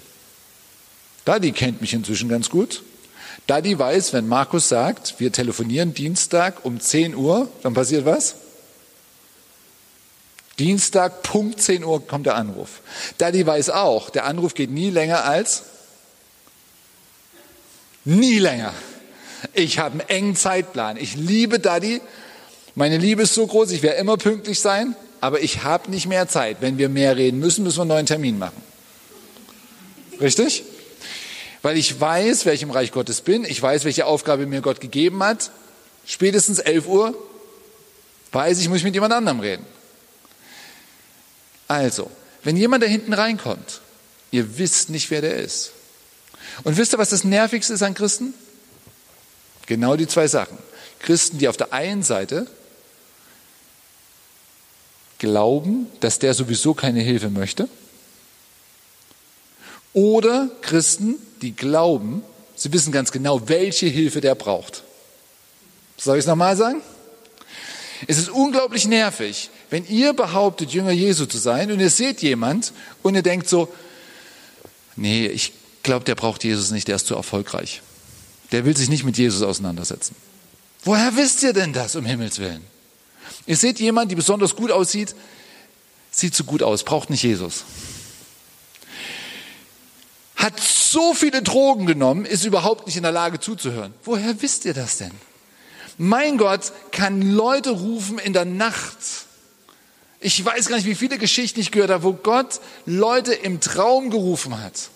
Daddy kennt mich inzwischen ganz gut. Daddy weiß, wenn Markus sagt, wir telefonieren Dienstag um 10 Uhr, dann passiert was? Dienstag, Punkt 10 Uhr kommt der Anruf. Daddy weiß auch, der Anruf geht nie länger als nie länger. Ich habe einen engen Zeitplan. Ich liebe Daddy. Meine Liebe ist so groß, ich werde immer pünktlich sein, aber ich habe nicht mehr Zeit. Wenn wir mehr reden müssen, müssen wir einen neuen Termin machen. Richtig? Weil ich weiß, wer ich im Reich Gottes bin. Ich weiß, welche Aufgabe mir Gott gegeben hat. Spätestens 11 Uhr weiß ich, muss ich mit jemand anderem reden. Also, wenn jemand da hinten reinkommt, ihr wisst nicht, wer der ist. Und wisst ihr, was das Nervigste ist an Christen? Genau die zwei Sachen. Christen, die auf der einen Seite glauben, dass der sowieso keine Hilfe möchte. Oder Christen, die glauben, sie wissen ganz genau, welche Hilfe der braucht. Soll ich es nochmal sagen? Es ist unglaublich nervig, wenn ihr behauptet, Jünger Jesu zu sein und ihr seht jemand und ihr denkt so, nee, ich glaube, der braucht Jesus nicht, der ist zu erfolgreich. Der will sich nicht mit Jesus auseinandersetzen. Woher wisst ihr denn das, um Himmels Willen? Ihr seht jemanden, die besonders gut aussieht, sieht so gut aus, braucht nicht Jesus. Hat so viele Drogen genommen, ist überhaupt nicht in der Lage zuzuhören. Woher wisst ihr das denn? Mein Gott kann Leute rufen in der Nacht. Ich weiß gar nicht, wie viele Geschichten ich gehört habe, wo Gott Leute im Traum gerufen hat.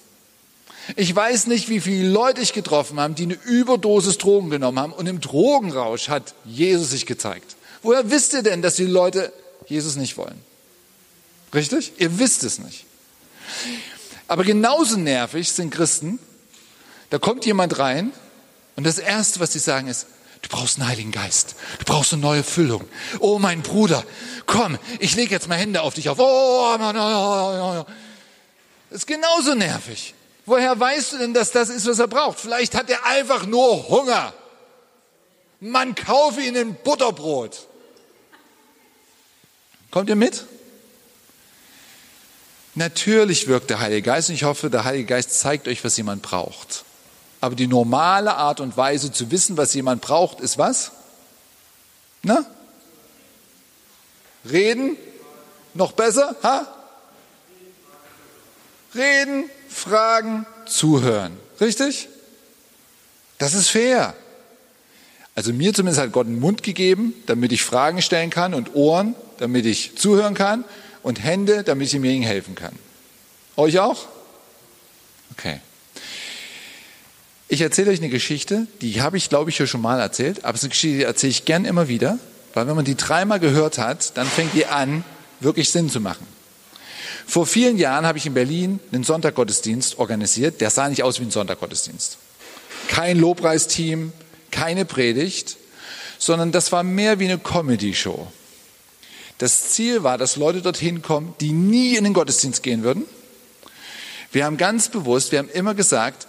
Ich weiß nicht, wie viele Leute ich getroffen habe, die eine Überdosis Drogen genommen haben und im Drogenrausch hat Jesus sich gezeigt. Woher wisst ihr denn, dass die Leute Jesus nicht wollen? Richtig? Ihr wisst es nicht. Aber genauso nervig sind Christen. Da kommt jemand rein und das Erste, was sie sagen, ist, du brauchst einen Heiligen Geist. Du brauchst eine neue Füllung. Oh, mein Bruder, komm, ich lege jetzt mal Hände auf dich auf. Oh, Mann, oh, oh, oh. Das ist genauso nervig. Woher weißt du denn, dass das ist, was er braucht? Vielleicht hat er einfach nur Hunger. Man kaufe ihn ein Butterbrot. Kommt ihr mit? Natürlich wirkt der Heilige Geist und ich hoffe, der Heilige Geist zeigt euch, was jemand braucht. Aber die normale Art und Weise zu wissen, was jemand braucht, ist was? Na? Reden? Noch besser? Ha? Reden, fragen, zuhören. Richtig? Das ist fair. Also mir zumindest hat Gott einen Mund gegeben, damit ich Fragen stellen kann und Ohren, damit ich zuhören kann und Hände, damit ich mir helfen kann. Euch auch? Okay. Ich erzähle euch eine Geschichte, die habe ich, glaube ich, hier schon mal erzählt, aber es ist eine Geschichte, die erzähle ich gern immer wieder, weil wenn man die dreimal gehört hat, dann fängt die an, wirklich Sinn zu machen. Vor vielen Jahren habe ich in Berlin einen Sonntaggottesdienst organisiert, der sah nicht aus wie ein Sonntaggottesdienst. Kein Lobpreisteam, keine Predigt, sondern das war mehr wie eine Comedy-Show. Das Ziel war, dass Leute dorthin kommen, die nie in den Gottesdienst gehen würden. Wir haben ganz bewusst, wir haben immer gesagt,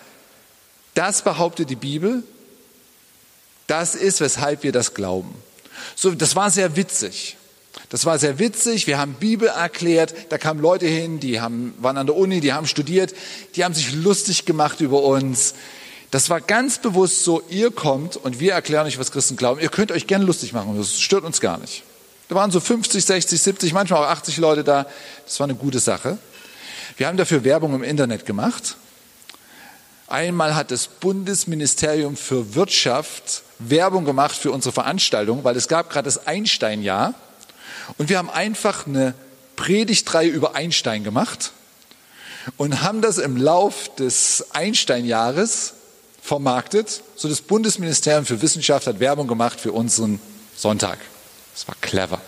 das behauptet die Bibel, das ist, weshalb wir das glauben. So, das war sehr witzig. Das war sehr witzig. Wir haben Bibel erklärt. Da kamen Leute hin, die haben, waren an der Uni, die haben studiert, die haben sich lustig gemacht über uns. Das war ganz bewusst so, ihr kommt und wir erklären euch, was Christen glauben. Ihr könnt euch gerne lustig machen, das stört uns gar nicht. Da waren so 50, 60, 70, manchmal auch 80 Leute da. Das war eine gute Sache. Wir haben dafür Werbung im Internet gemacht. Einmal hat das Bundesministerium für Wirtschaft Werbung gemacht für unsere Veranstaltung, weil es gab gerade das Einstein-Jahr. Und wir haben einfach eine Predigtreihe über Einstein gemacht und haben das im Lauf des Einstein-Jahres vermarktet. So das Bundesministerium für Wissenschaft hat Werbung gemacht für unseren Sonntag. Das war clever.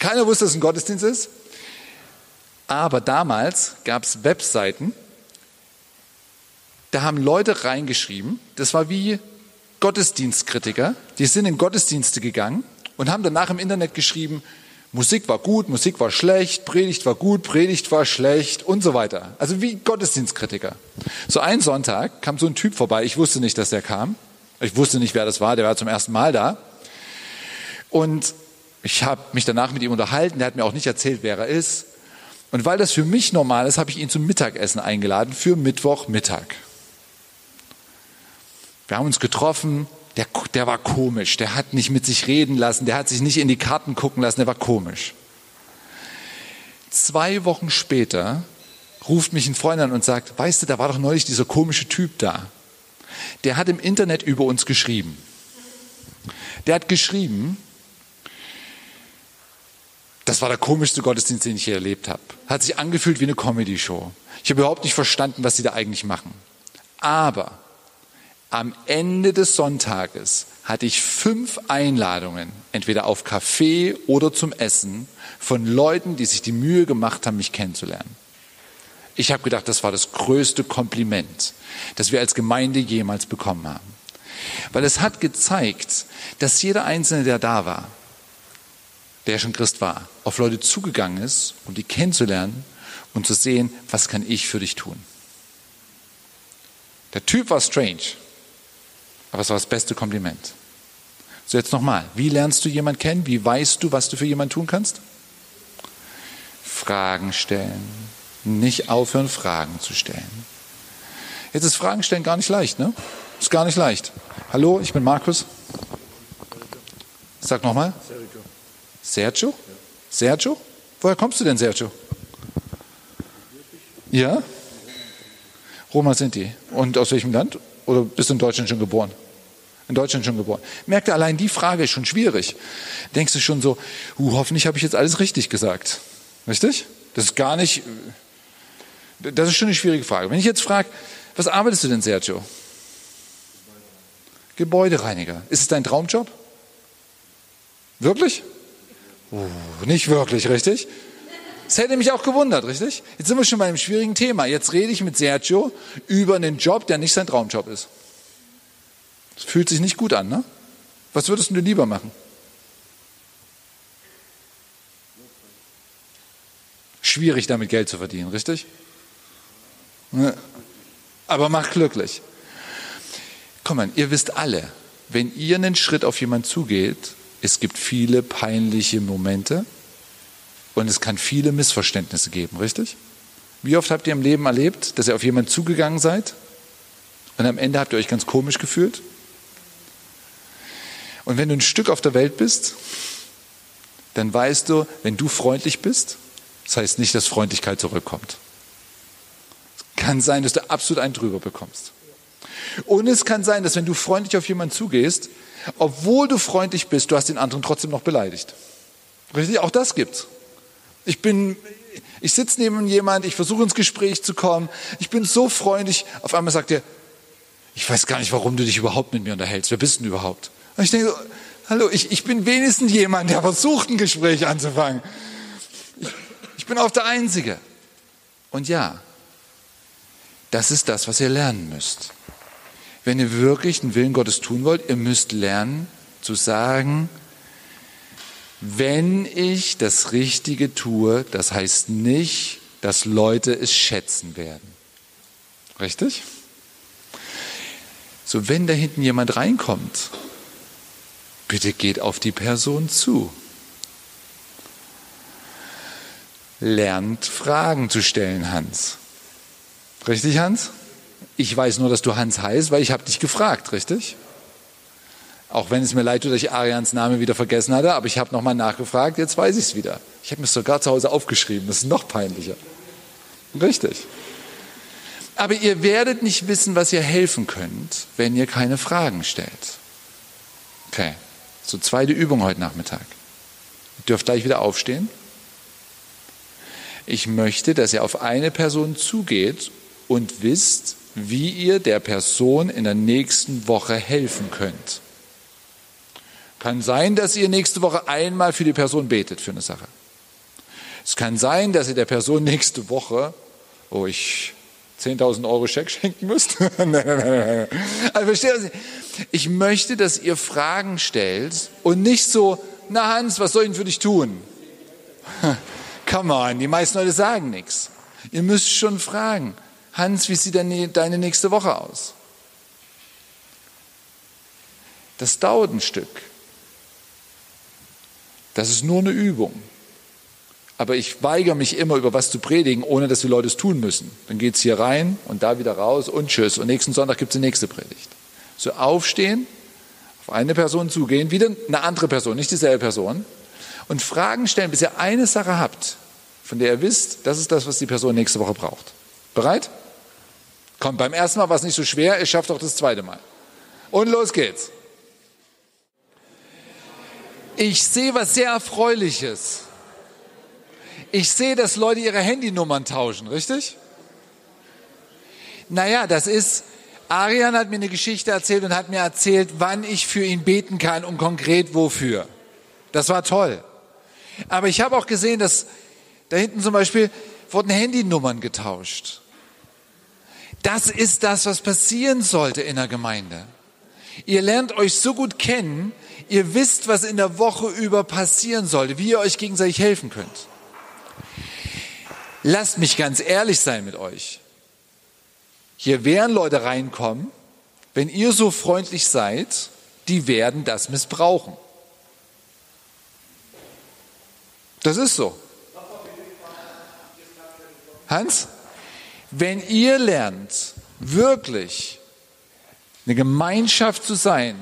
Keiner wusste, dass es ein Gottesdienst ist. Aber damals gab es Webseiten, da haben Leute reingeschrieben, das war wie Gottesdienstkritiker, die sind in Gottesdienste gegangen und haben danach im Internet geschrieben, Musik war gut, Musik war schlecht, Predigt war gut, Predigt war schlecht und so weiter. Also wie Gottesdienstkritiker. So einen Sonntag kam so ein Typ vorbei, ich wusste nicht, dass der kam. Ich wusste nicht, wer das war, der war zum ersten Mal da. Und ich habe mich danach mit ihm unterhalten, der hat mir auch nicht erzählt, wer er ist. Und weil das für mich normal ist, habe ich ihn zum Mittagessen eingeladen für Mittwochmittag. Wir haben uns getroffen, der, der war komisch, der hat nicht mit sich reden lassen, der hat sich nicht in die Karten gucken lassen, der war komisch. Zwei Wochen später ruft mich ein Freund an und sagt, weißt du, da war doch neulich dieser komische Typ da. Der hat im Internet über uns geschrieben. Der hat geschrieben, das war der komischste Gottesdienst, den ich je erlebt habe. Hat sich angefühlt wie eine Comedy-Show. Ich habe überhaupt nicht verstanden, was sie da eigentlich machen. Aber am Ende des Sonntages hatte ich fünf Einladungen, entweder auf Kaffee oder zum Essen, von Leuten, die sich die Mühe gemacht haben, mich kennenzulernen. Ich habe gedacht, das war das größte Kompliment, das wir als Gemeinde jemals bekommen haben. Weil es hat gezeigt, dass jeder Einzelne, der da war, der schon Christ war, auf Leute zugegangen ist, um die kennenzulernen und zu sehen, was kann ich für dich tun. Der Typ war strange. Aber es war das beste Kompliment. So jetzt nochmal. Wie lernst du jemanden kennen? Wie weißt du, was du für jemanden tun kannst? Fragen stellen. Nicht aufhören, Fragen zu stellen. Jetzt ist Fragen stellen gar nicht leicht, ne? Ist gar nicht leicht. Hallo, ich bin Markus. Sag nochmal. Sergio? Sergio? Woher kommst du denn, Sergio? Ja? Roma sind die. Und aus welchem Land? Oder bist du in Deutschland schon geboren? In Deutschland schon geboren. Merkt ihr, allein die Frage ist schon schwierig. Denkst du schon so, uh, hoffentlich habe ich jetzt alles richtig gesagt. Richtig? Das ist gar nicht, das ist schon eine schwierige Frage. Wenn ich jetzt frage, was arbeitest du denn, Sergio? Gebäudereiniger. Ist es dein Traumjob? Wirklich? Uh, nicht wirklich, richtig? Das hätte mich auch gewundert, richtig? Jetzt sind wir schon bei einem schwierigen Thema. Jetzt rede ich mit Sergio über einen Job, der nicht sein Traumjob ist. Das fühlt sich nicht gut an, ne? Was würdest du lieber machen? Schwierig damit Geld zu verdienen, richtig? Aber macht glücklich. Komm mal, ihr wisst alle, wenn ihr einen Schritt auf jemanden zugeht, es gibt viele peinliche Momente und es kann viele Missverständnisse geben, richtig? Wie oft habt ihr im Leben erlebt, dass ihr auf jemanden zugegangen seid und am Ende habt ihr euch ganz komisch gefühlt? Und wenn du ein Stück auf der Welt bist, dann weißt du, wenn du freundlich bist, Das heißt nicht, dass Freundlichkeit zurückkommt. Es kann sein, dass du absolut einen drüber bekommst. Und es kann sein, dass wenn du freundlich auf jemanden zugehst, obwohl du freundlich bist, du hast den anderen trotzdem noch beleidigt. Richtig? Auch das gibt's. Ich bin, ich sitze neben jemand, ich versuche ins Gespräch zu kommen, ich bin so freundlich, auf einmal sagt er, ich weiß gar nicht, warum du dich überhaupt mit mir unterhältst. Wer bist du denn überhaupt? Und ich denke, hallo, ich, ich bin wenigstens jemand, der versucht, ein Gespräch anzufangen. Ich, ich bin auch der Einzige. Und ja, das ist das, was ihr lernen müsst. Wenn ihr wirklich den Willen Gottes tun wollt, ihr müsst lernen zu sagen, wenn ich das Richtige tue, das heißt nicht, dass Leute es schätzen werden. Richtig? So, wenn da hinten jemand reinkommt, bitte geht auf die Person zu. Lernt Fragen zu stellen, Hans. Richtig, Hans? Ich weiß nur, dass du Hans heißt, weil ich habe dich gefragt, richtig? Auch wenn es mir leid tut, dass ich Arians Name wieder vergessen hatte, aber ich habe nochmal nachgefragt, jetzt weiß ich es wieder. Ich habe mir sogar zu Hause aufgeschrieben, das ist noch peinlicher. Richtig. Aber ihr werdet nicht wissen, was ihr helfen könnt, wenn ihr keine Fragen stellt. Okay, so zweite Übung heute Nachmittag. Ihr dürft gleich wieder aufstehen. Ich möchte, dass ihr auf eine Person zugeht und wisst, wie ihr der Person in der nächsten Woche helfen könnt. Kann sein, dass ihr nächste Woche einmal für die Person betet für eine Sache. Es kann sein, dass ihr der Person nächste Woche, oh, ich 10.000 Euro Scheck schenken müsst. also versteht? Ich möchte, dass ihr Fragen stellt und nicht so, na Hans, was soll ich denn für dich tun? Come on, die meisten Leute sagen nichts. Ihr müsst schon fragen, Hans, wie sieht denn deine nächste Woche aus? Das dauert ein Stück. Das ist nur eine Übung. Aber ich weigere mich immer, über was zu predigen, ohne dass die Leute es tun müssen. Dann geht es hier rein und da wieder raus und tschüss. Und nächsten Sonntag gibt es die nächste Predigt. So aufstehen, auf eine Person zugehen, wieder eine andere Person, nicht dieselbe Person, und Fragen stellen, bis ihr eine Sache habt, von der ihr wisst, das ist das, was die Person nächste Woche braucht. Bereit? Kommt, beim ersten Mal war es nicht so schwer, ihr schafft auch das zweite Mal. Und los geht's. Ich sehe was sehr Erfreuliches. Ich sehe, dass Leute ihre Handynummern tauschen, richtig? Naja, das ist, Arian hat mir eine Geschichte erzählt und hat mir erzählt, wann ich für ihn beten kann und konkret wofür. Das war toll. Aber ich habe auch gesehen, dass da hinten zum Beispiel wurden Handynummern getauscht. Das ist das, was passieren sollte in der Gemeinde. Ihr lernt euch so gut kennen, ihr wisst, was in der Woche über passieren sollte, wie ihr euch gegenseitig helfen könnt. Lasst mich ganz ehrlich sein mit euch. Hier werden Leute reinkommen, wenn ihr so freundlich seid, die werden das missbrauchen. Das ist so. Hans, wenn ihr lernt, wirklich eine Gemeinschaft zu sein,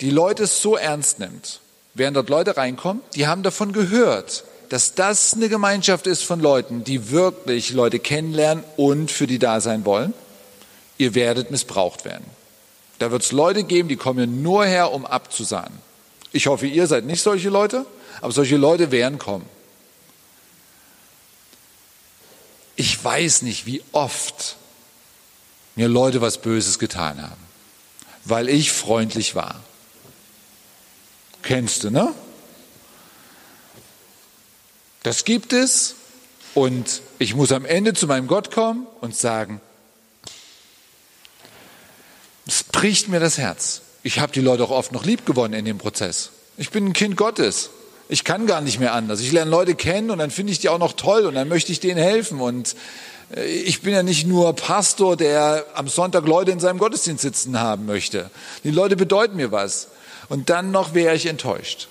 die Leute so ernst nimmt, werden dort Leute reinkommen, die haben davon gehört, dass das eine Gemeinschaft ist von Leuten, die wirklich Leute kennenlernen und für die da sein wollen, ihr werdet missbraucht werden. Da wird es Leute geben, die kommen nur her, um abzusahnen. Ich hoffe, ihr seid nicht solche Leute, aber solche Leute werden kommen. Ich weiß nicht, wie oft mir Leute was Böses getan haben, weil ich freundlich war. Kennst du, ne? Das gibt es und ich muss am Ende zu meinem Gott kommen und sagen, es bricht mir das Herz. Ich habe die Leute auch oft noch lieb gewonnen in dem Prozess. Ich bin ein Kind Gottes. Ich kann gar nicht mehr anders. Ich lerne Leute kennen und dann finde ich die auch noch toll und dann möchte ich denen helfen. Und äh, ich bin ja nicht nur Pastor, der am Sonntag Leute in seinem Gottesdienst sitzen haben möchte. Die Leute bedeuten mir was. Und dann noch wäre ich enttäuscht.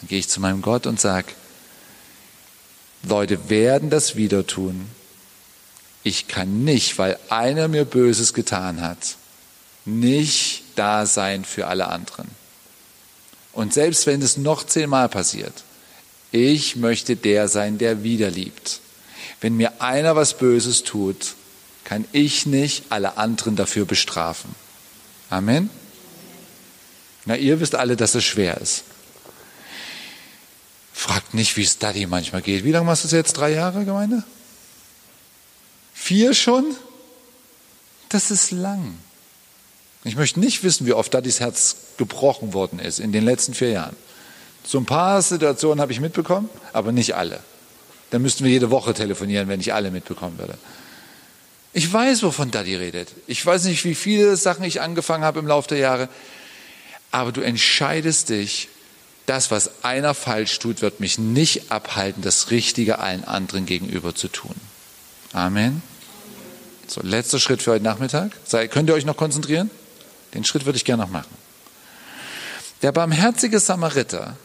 Dann gehe ich zu meinem Gott und sage, Leute werden das wieder tun. Ich kann nicht, weil einer mir Böses getan hat, nicht da sein für alle anderen. Und selbst wenn es noch zehnmal passiert, Ich möchte der sein, der wieder liebt. Wenn mir einer was Böses tut, kann ich nicht alle anderen dafür bestrafen. Amen. Na, ihr wisst alle, dass es schwer ist. Fragt nicht, wie es Daddy manchmal geht. Wie lange machst du es jetzt? Drei Jahre, Gemeinde? Vier schon? Das ist lang. Ich möchte nicht wissen, wie oft Daddys Herz gebrochen worden ist in den letzten vier Jahren. So ein paar Situationen habe ich mitbekommen, aber nicht alle. Dann müssten wir jede Woche telefonieren, wenn ich alle mitbekommen würde. Ich weiß, wovon Daddy redet. Ich weiß nicht, wie viele Sachen ich angefangen habe im Laufe der Jahre. Aber du entscheidest dich, das, was einer falsch tut, wird mich nicht abhalten, das Richtige allen anderen gegenüber zu tun. Amen. So, letzter Schritt für heute Nachmittag. Sei, könnt ihr euch noch konzentrieren? Den Schritt würde ich gerne noch machen. Der barmherzige Samariter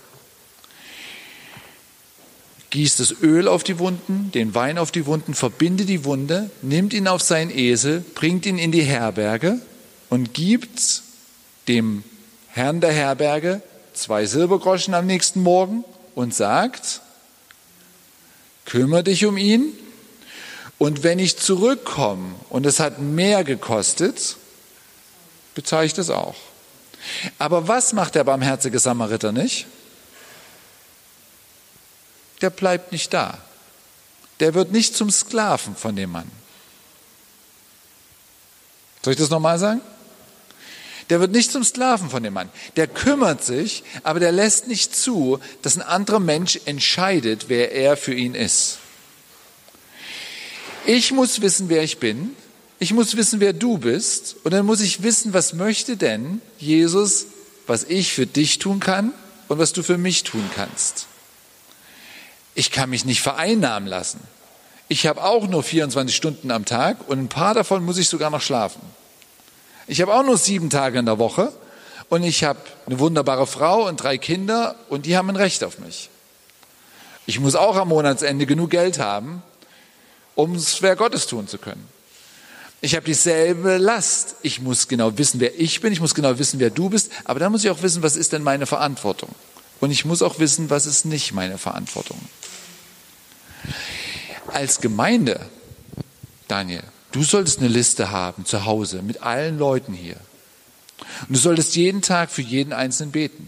gießt das Öl auf die Wunden, den Wein auf die Wunden, verbindet die Wunde, nimmt ihn auf seinen Esel, bringt ihn in die Herberge und gibt dem Herrn der Herberge zwei Silbergroschen am nächsten Morgen und sagt, kümmere dich um ihn und wenn ich zurückkomme und es hat mehr gekostet, ich das auch. Aber was macht der barmherzige Samariter nicht? Der bleibt nicht da. Der wird nicht zum Sklaven von dem Mann. Soll ich das nochmal sagen? Der wird nicht zum Sklaven von dem Mann. Der kümmert sich, aber der lässt nicht zu, dass ein anderer Mensch entscheidet, wer er für ihn ist. Ich muss wissen, wer ich bin. Ich muss wissen, wer du bist. Und dann muss ich wissen, was möchte denn Jesus, was ich für dich tun kann und was du für mich tun kannst. Ich kann mich nicht vereinnahmen lassen. Ich habe auch nur 24 Stunden am Tag und ein paar davon muss ich sogar noch schlafen. Ich habe auch nur sieben Tage in der Woche und ich habe eine wunderbare Frau und drei Kinder und die haben ein Recht auf mich. Ich muss auch am Monatsende genug Geld haben, um es Gottes tun zu können. Ich habe dieselbe Last. Ich muss genau wissen, wer ich bin. Ich muss genau wissen, wer du bist. Aber dann muss ich auch wissen, was ist denn meine Verantwortung. Und ich muss auch wissen, was ist nicht meine Verantwortung. Als Gemeinde, Daniel, Du solltest eine Liste haben zu Hause mit allen Leuten hier. Und du solltest jeden Tag für jeden Einzelnen beten.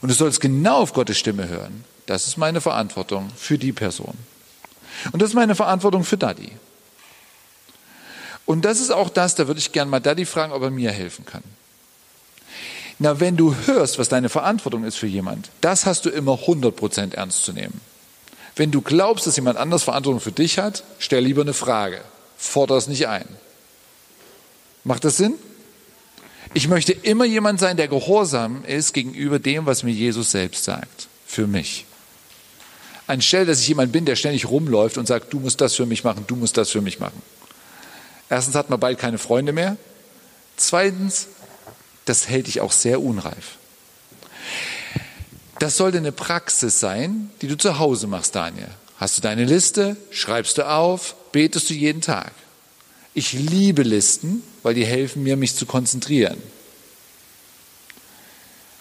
Und du sollst genau auf Gottes Stimme hören. Das ist meine Verantwortung für die Person. Und das ist meine Verantwortung für Daddy. Und das ist auch das, da würde ich gerne mal Daddy fragen, ob er mir helfen kann. Na, wenn du hörst, was deine Verantwortung ist für jemand, das hast du immer 100% ernst zu nehmen. Wenn du glaubst, dass jemand anders Verantwortung für dich hat, stell lieber eine Frage. Fordere es nicht ein. Macht das Sinn? Ich möchte immer jemand sein, der gehorsam ist gegenüber dem, was mir Jesus selbst sagt. Für mich. Anstelle, dass ich jemand bin, der ständig rumläuft und sagt, du musst das für mich machen, du musst das für mich machen. Erstens hat man bald keine Freunde mehr. Zweitens, das hält dich auch sehr unreif. Das sollte eine Praxis sein, die du zu Hause machst, Daniel. Hast du deine Liste, schreibst du auf, betest du jeden Tag. Ich liebe Listen, weil die helfen mir, mich zu konzentrieren.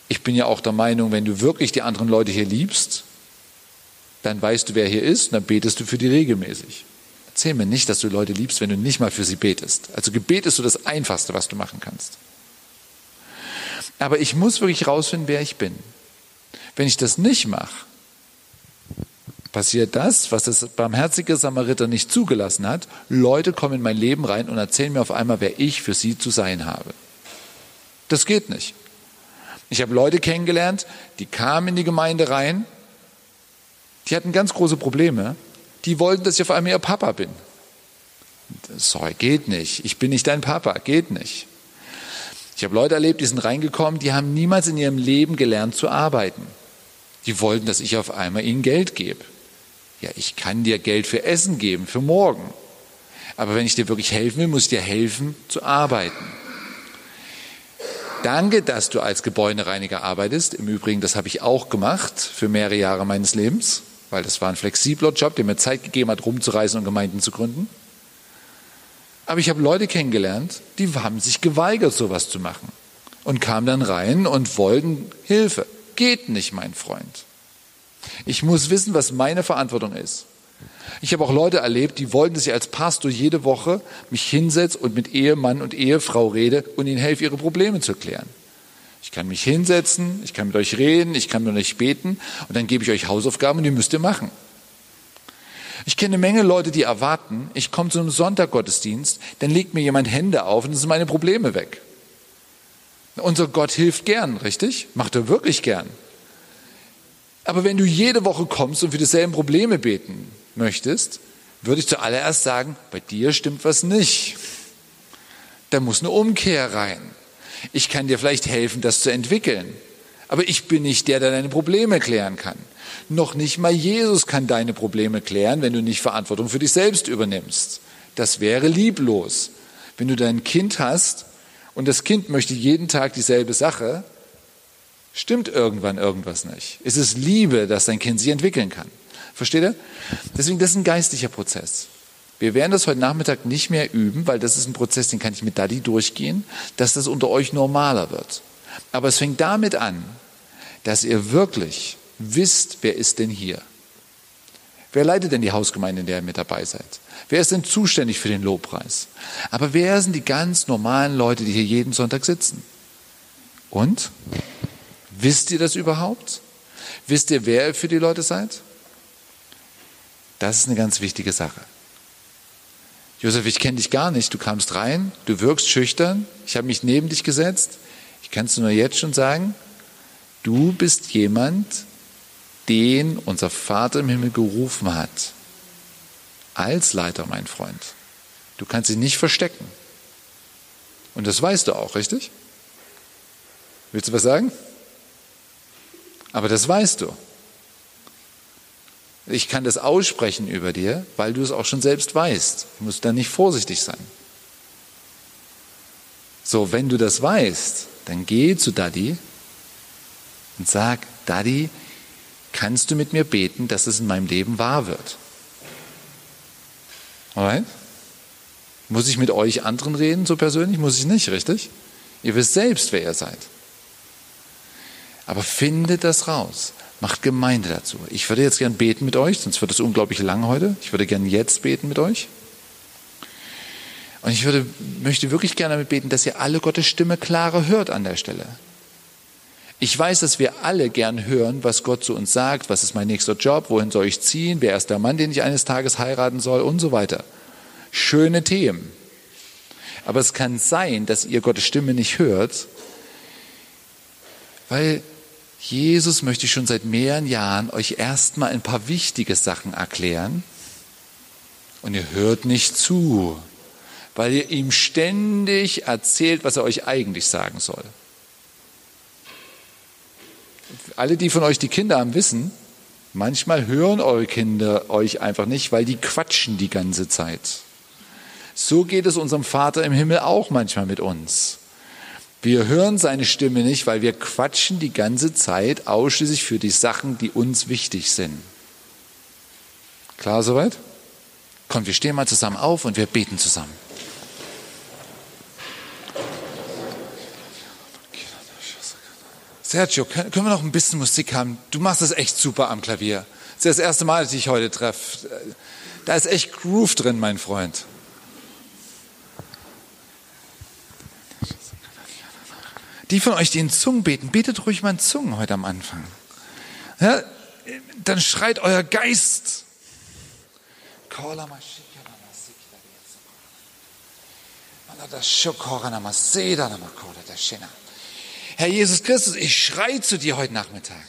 Ich bin ja auch der Meinung, wenn du wirklich die anderen Leute hier liebst, dann weißt du, wer hier ist und dann betest du für die regelmäßig. Erzähl mir nicht, dass du Leute liebst, wenn du nicht mal für sie betest. Also Gebet ist so das Einfachste, was du machen kannst. Aber ich muss wirklich rausfinden, wer ich bin. Wenn ich das nicht mache, passiert das, was das barmherzige Samariter nicht zugelassen hat. Leute kommen in mein Leben rein und erzählen mir auf einmal, wer ich für sie zu sein habe. Das geht nicht. Ich habe Leute kennengelernt, die kamen in die Gemeinde rein, die hatten ganz große Probleme. Die wollten, dass ich auf einmal ihr Papa bin. Sorry, geht nicht. Ich bin nicht dein Papa, geht nicht. Ich habe Leute erlebt, die sind reingekommen, die haben niemals in ihrem Leben gelernt zu arbeiten. Die wollten, dass ich auf einmal ihnen Geld gebe. Ja, ich kann dir Geld für Essen geben, für morgen. Aber wenn ich dir wirklich helfen will, muss ich dir helfen zu arbeiten. Danke, dass du als Gebäudereiniger arbeitest. Im Übrigen, das habe ich auch gemacht für mehrere Jahre meines Lebens, weil das war ein flexibler Job, der mir Zeit gegeben hat, rumzureisen und Gemeinden zu gründen. Aber ich habe Leute kennengelernt, die haben sich geweigert, sowas zu machen und kamen dann rein und wollten Hilfe. Geht nicht, mein Freund. Ich muss wissen, was meine Verantwortung ist. Ich habe auch Leute erlebt, die wollten, dass ich als Pastor jede Woche mich hinsetze und mit Ehemann und Ehefrau rede und ihnen helfe, ihre Probleme zu klären. Ich kann mich hinsetzen, ich kann mit euch reden, ich kann mit euch beten und dann gebe ich euch Hausaufgaben und die müsst ihr machen. Ich kenne eine Menge Leute, die erwarten, ich komme zu einem Sonntaggottesdienst, dann legt mir jemand Hände auf und dann sind meine Probleme weg. Unser Gott hilft gern, richtig? Macht er wirklich gern. Aber wenn du jede Woche kommst und für dieselben Probleme beten möchtest, würde ich zuallererst sagen, bei dir stimmt was nicht. Da muss eine Umkehr rein. Ich kann dir vielleicht helfen, das zu entwickeln. Aber ich bin nicht der, der deine Probleme klären kann. Noch nicht mal Jesus kann deine Probleme klären, wenn du nicht Verantwortung für dich selbst übernimmst. Das wäre lieblos. Wenn du dein Kind hast und das Kind möchte jeden Tag dieselbe Sache, stimmt irgendwann irgendwas nicht. Es ist Liebe, dass dein Kind sich entwickeln kann. Versteht ihr? Deswegen, das ist ein geistlicher Prozess. Wir werden das heute Nachmittag nicht mehr üben, weil das ist ein Prozess, den kann ich mit Daddy durchgehen, dass das unter euch normaler wird. Aber es fängt damit an, dass ihr wirklich wisst, wer ist denn hier? Wer leitet denn die Hausgemeinde, in der ihr mit dabei seid? Wer ist denn zuständig für den Lobpreis? Aber wer sind die ganz normalen Leute, die hier jeden Sonntag sitzen? Und? Wisst ihr das überhaupt? Wisst ihr, wer ihr für die Leute seid? Das ist eine ganz wichtige Sache. Josef, ich kenne dich gar nicht. Du kamst rein, du wirkst schüchtern. Ich habe mich neben dich gesetzt. Ich kann es nur jetzt schon sagen, du bist jemand, den unser Vater im Himmel gerufen hat. Als Leiter, mein Freund. Du kannst dich nicht verstecken. Und das weißt du auch, richtig? Willst du was sagen? Aber das weißt du. Ich kann das aussprechen über dir, weil du es auch schon selbst weißt. Du musst da nicht vorsichtig sein. So, wenn du das weißt, dann geh zu Daddy und sag, Daddy, kannst du mit mir beten, dass es in meinem Leben wahr wird? Alright? Muss ich mit euch anderen reden, so persönlich? Muss ich nicht, richtig? Ihr wisst selbst, wer ihr seid. Aber findet das raus. Macht Gemeinde dazu. Ich würde jetzt gern beten mit euch, sonst wird es unglaublich lang heute. Ich würde gern jetzt beten mit euch. Und ich würde, möchte wirklich gerne damit beten, dass ihr alle Gottes Stimme klarer hört an der Stelle. Ich weiß, dass wir alle gern hören, was Gott zu uns sagt, was ist mein nächster Job, wohin soll ich ziehen, wer ist der Mann, den ich eines Tages heiraten soll und so weiter. Schöne Themen. Aber es kann sein, dass ihr Gottes Stimme nicht hört, weil Jesus möchte schon seit mehreren Jahren euch erstmal ein paar wichtige Sachen erklären und ihr hört nicht zu, weil ihr ihm ständig erzählt, was er euch eigentlich sagen soll. Alle, die von euch die Kinder haben, wissen, manchmal hören eure Kinder euch einfach nicht, weil die quatschen die ganze Zeit. So geht es unserem Vater im Himmel auch manchmal mit uns. Wir hören seine Stimme nicht, weil wir quatschen die ganze Zeit ausschließlich für die Sachen, die uns wichtig sind. Klar soweit? Komm, wir stehen mal zusammen auf und wir beten zusammen. Sergio, können wir noch ein bisschen Musik haben? Du machst das echt super am Klavier. Das ist das erste Mal, dass ich dich heute treffe. Da ist echt Groove drin, mein Freund. Die von euch, die in Zungen beten, betet ruhig mal in Zungen heute am Anfang. Ja, dann schreit euer Geist. Herr Jesus Christus, ich schrei zu dir heute Nachmittag.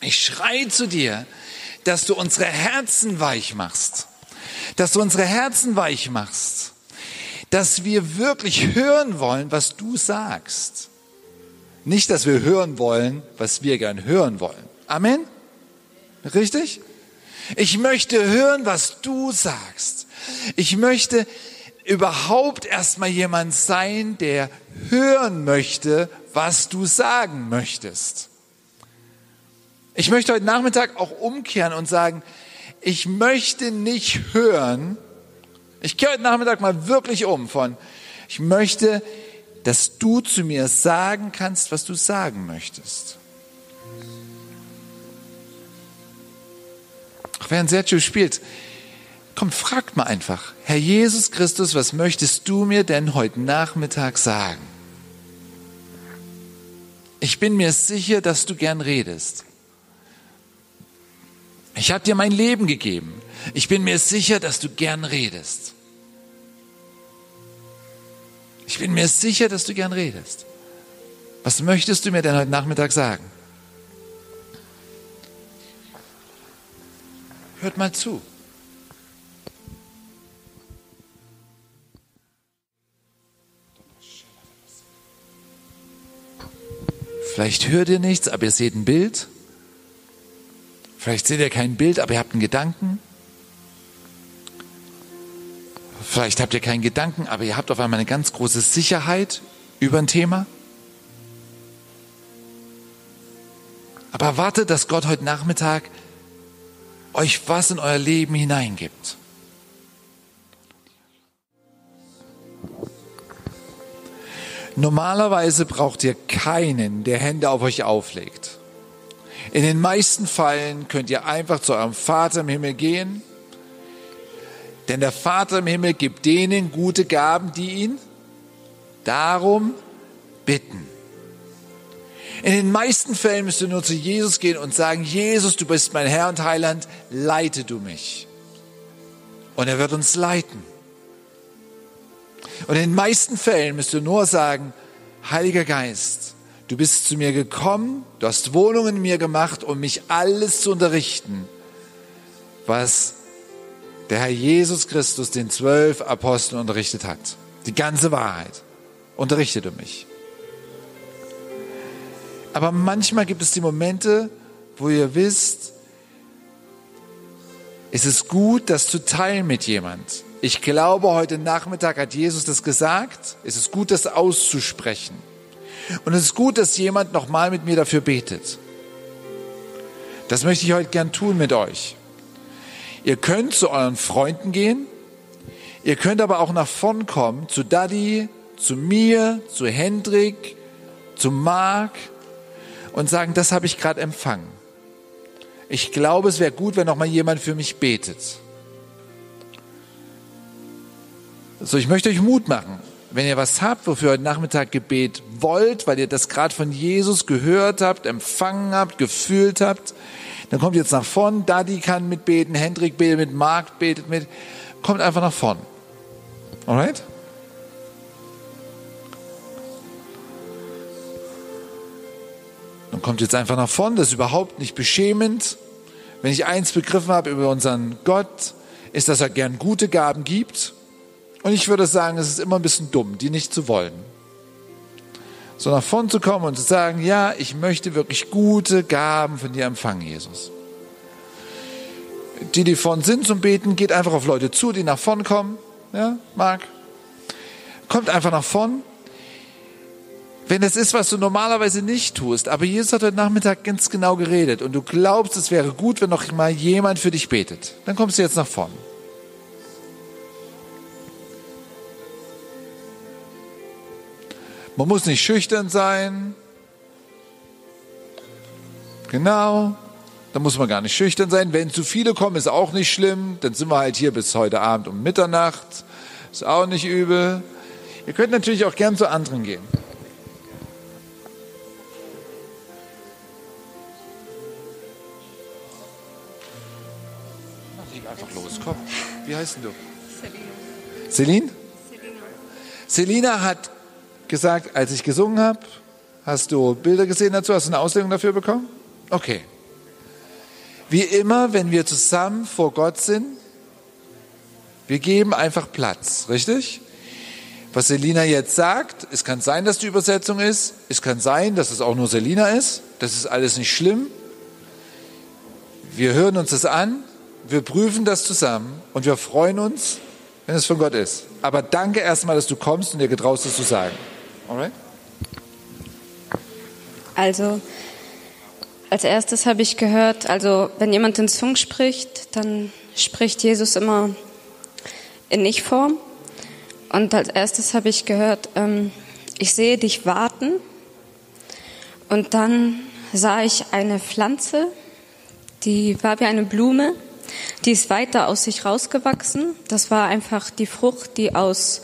Ich schrei zu dir, dass du unsere Herzen weich machst. Dass du unsere Herzen weich machst. Dass wir wirklich hören wollen, was du sagst. Nicht, dass wir hören wollen, was wir gern hören wollen. Amen? Richtig? Ich möchte hören, was du sagst. Ich möchte überhaupt erstmal jemand sein, der hören möchte, was du sagen möchtest. Ich möchte heute Nachmittag auch umkehren und sagen, ich möchte nicht hören, ich kehre heute Nachmittag mal wirklich um von, ich möchte dass du zu mir sagen kannst, was du sagen möchtest. einfach, während Sergio spielt, kommt, fragt mal einfach, Herr Jesus Christus, was möchtest du mir denn heute Nachmittag sagen? Ich bin mir sicher, dass du gern redest. Ich habe dir mein Leben gegeben. Ich bin mir sicher, dass du gern redest. Ich bin mir sicher, dass du gern redest. Was möchtest du mir denn heute Nachmittag sagen? Hört mal zu. Vielleicht hört ihr nichts, aber ihr seht ein Bild. Vielleicht seht ihr kein Bild, aber ihr habt einen Gedanken. Vielleicht habt ihr keinen Gedanken, aber ihr habt auf einmal eine ganz große Sicherheit über ein Thema. Aber wartet, dass Gott heute Nachmittag euch was in euer Leben hineingibt. Normalerweise braucht ihr keinen, der Hände auf euch auflegt. In den meisten Fällen könnt ihr einfach zu eurem Vater im Himmel gehen, denn der Vater im Himmel gibt denen gute Gaben, die ihn darum bitten. In den meisten Fällen müsst ihr nur zu Jesus gehen und sagen, Jesus, du bist mein Herr und Heiland, leite du mich. Und er wird uns leiten. Und in den meisten Fällen müsst ihr nur sagen, Heiliger Geist, du bist zu mir gekommen, du hast Wohnungen in mir gemacht, um mich alles zu unterrichten, was der Herr Jesus Christus den zwölf Aposteln unterrichtet hat. Die ganze Wahrheit. Unterrichte du mich. Aber manchmal gibt es die Momente, wo ihr wisst, es ist gut, das zu teilen mit jemand. Ich glaube, heute Nachmittag hat Jesus das gesagt. Es ist gut, das auszusprechen. Und es ist gut, dass jemand nochmal mit mir dafür betet. Das möchte ich heute gern tun mit euch. Ihr könnt zu euren Freunden gehen. Ihr könnt aber auch nach vorn kommen, zu Daddy, zu mir, zu Hendrik, zu Mark und sagen, das habe ich gerade empfangen. Ich glaube, es wäre gut, wenn noch mal jemand für mich betet. So, ich möchte euch Mut machen. Wenn ihr was habt, wofür ihr heute Nachmittag Gebet wollt, weil ihr das gerade von Jesus gehört habt, empfangen habt, gefühlt habt, dann kommt jetzt nach vorn. Daddy kann mitbeten, Hendrik betet mit, Marc betet mit. Kommt einfach nach vorn. Alright? Dann kommt jetzt einfach nach vorn. Das ist überhaupt nicht beschämend. Wenn ich eins begriffen habe über unseren Gott, ist, dass er gern gute Gaben gibt und ich würde sagen, es ist immer ein bisschen dumm, die nicht zu wollen. So nach vorn zu kommen und zu sagen, ja, ich möchte wirklich gute Gaben von dir empfangen, Jesus. Die, die vorn sind zum Beten, geht einfach auf Leute zu, die nach vorn kommen. Ja, Marc? Kommt einfach nach vorn. Wenn das ist, was du normalerweise nicht tust, aber Jesus hat heute Nachmittag ganz genau geredet und du glaubst, es wäre gut, wenn noch mal jemand für dich betet, dann kommst du jetzt nach vorn. Man muss nicht schüchtern sein. Genau. Da muss man gar nicht schüchtern sein. Wenn zu viele kommen, ist auch nicht schlimm. Dann sind wir halt hier bis heute Abend um Mitternacht. Ist auch nicht übel. Ihr könnt natürlich auch gern zu anderen gehen. Einfach los, komm. Wie heißt denn du? Celine. Celine? Selina hat gesagt, als ich gesungen habe? Hast du Bilder gesehen dazu? Hast du eine Auslegung dafür bekommen? Okay. Wie immer, wenn wir zusammen vor Gott sind, wir geben einfach Platz, richtig? Was Selina jetzt sagt, es kann sein, dass die Übersetzung ist, es kann sein, dass es auch nur Selina ist, das ist alles nicht schlimm. Wir hören uns das an, wir prüfen das zusammen und wir freuen uns, wenn es von Gott ist. Aber danke erstmal, dass du kommst und dir getraust, das zu sagen. Alright? Also, als erstes habe ich gehört, also wenn jemand in Zungen spricht, dann spricht Jesus immer in Ich-Form. Und als erstes habe ich gehört, ähm, ich sehe dich warten. Und dann sah ich eine Pflanze, die war wie eine Blume. die ist weiter aus sich rausgewachsen. Das war einfach die Frucht, die aus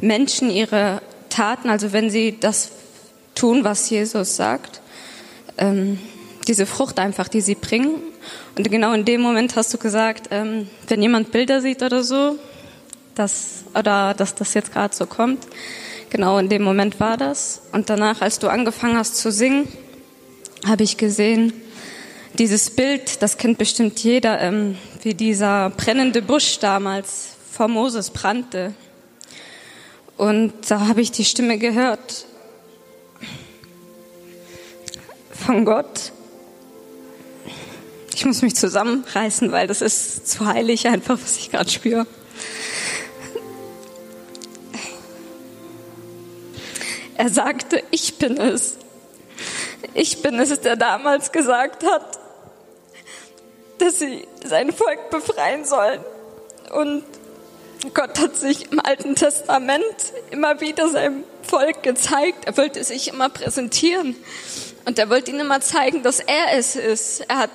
Menschen ihre Taten, also wenn sie das tun, was Jesus sagt, ähm, diese Frucht einfach, die sie bringen. Und genau in dem Moment hast du gesagt, ähm, wenn jemand Bilder sieht oder so, dass, oder dass das jetzt gerade so kommt, genau in dem Moment war das. Und danach, als du angefangen hast zu singen, habe ich gesehen, dieses Bild, das kennt bestimmt jeder, ähm, wie dieser brennende Busch damals vor Moses brannte. Und da habe ich die Stimme gehört von Gott. Ich muss mich zusammenreißen, weil das ist zu heilig einfach, was ich gerade spüre. Er sagte, ich bin es. Ich bin es, der damals gesagt hat, dass sie sein Volk befreien sollen. Und Gott hat sich im Alten Testament immer wieder seinem Volk gezeigt. Er wollte sich immer präsentieren. Und er wollte ihnen immer zeigen, dass er es ist. Er hat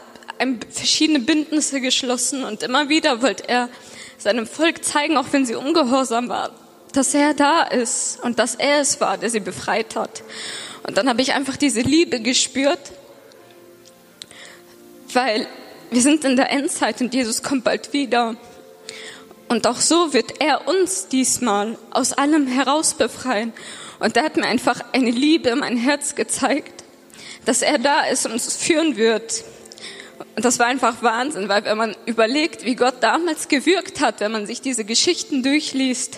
verschiedene Bündnisse geschlossen und immer wieder wollte er seinem Volk zeigen, auch wenn sie ungehorsam waren, dass er da ist und dass er es war, der sie befreit hat. Und dann habe ich einfach diese Liebe gespürt, weil wir sind in der Endzeit und Jesus kommt bald wieder. Und auch so wird er uns diesmal aus allem heraus befreien. Und er hat mir einfach eine Liebe in mein Herz gezeigt, dass er da ist und uns führen wird. Und das war einfach Wahnsinn, weil wenn man überlegt, wie Gott damals gewirkt hat, wenn man sich diese Geschichten durchliest,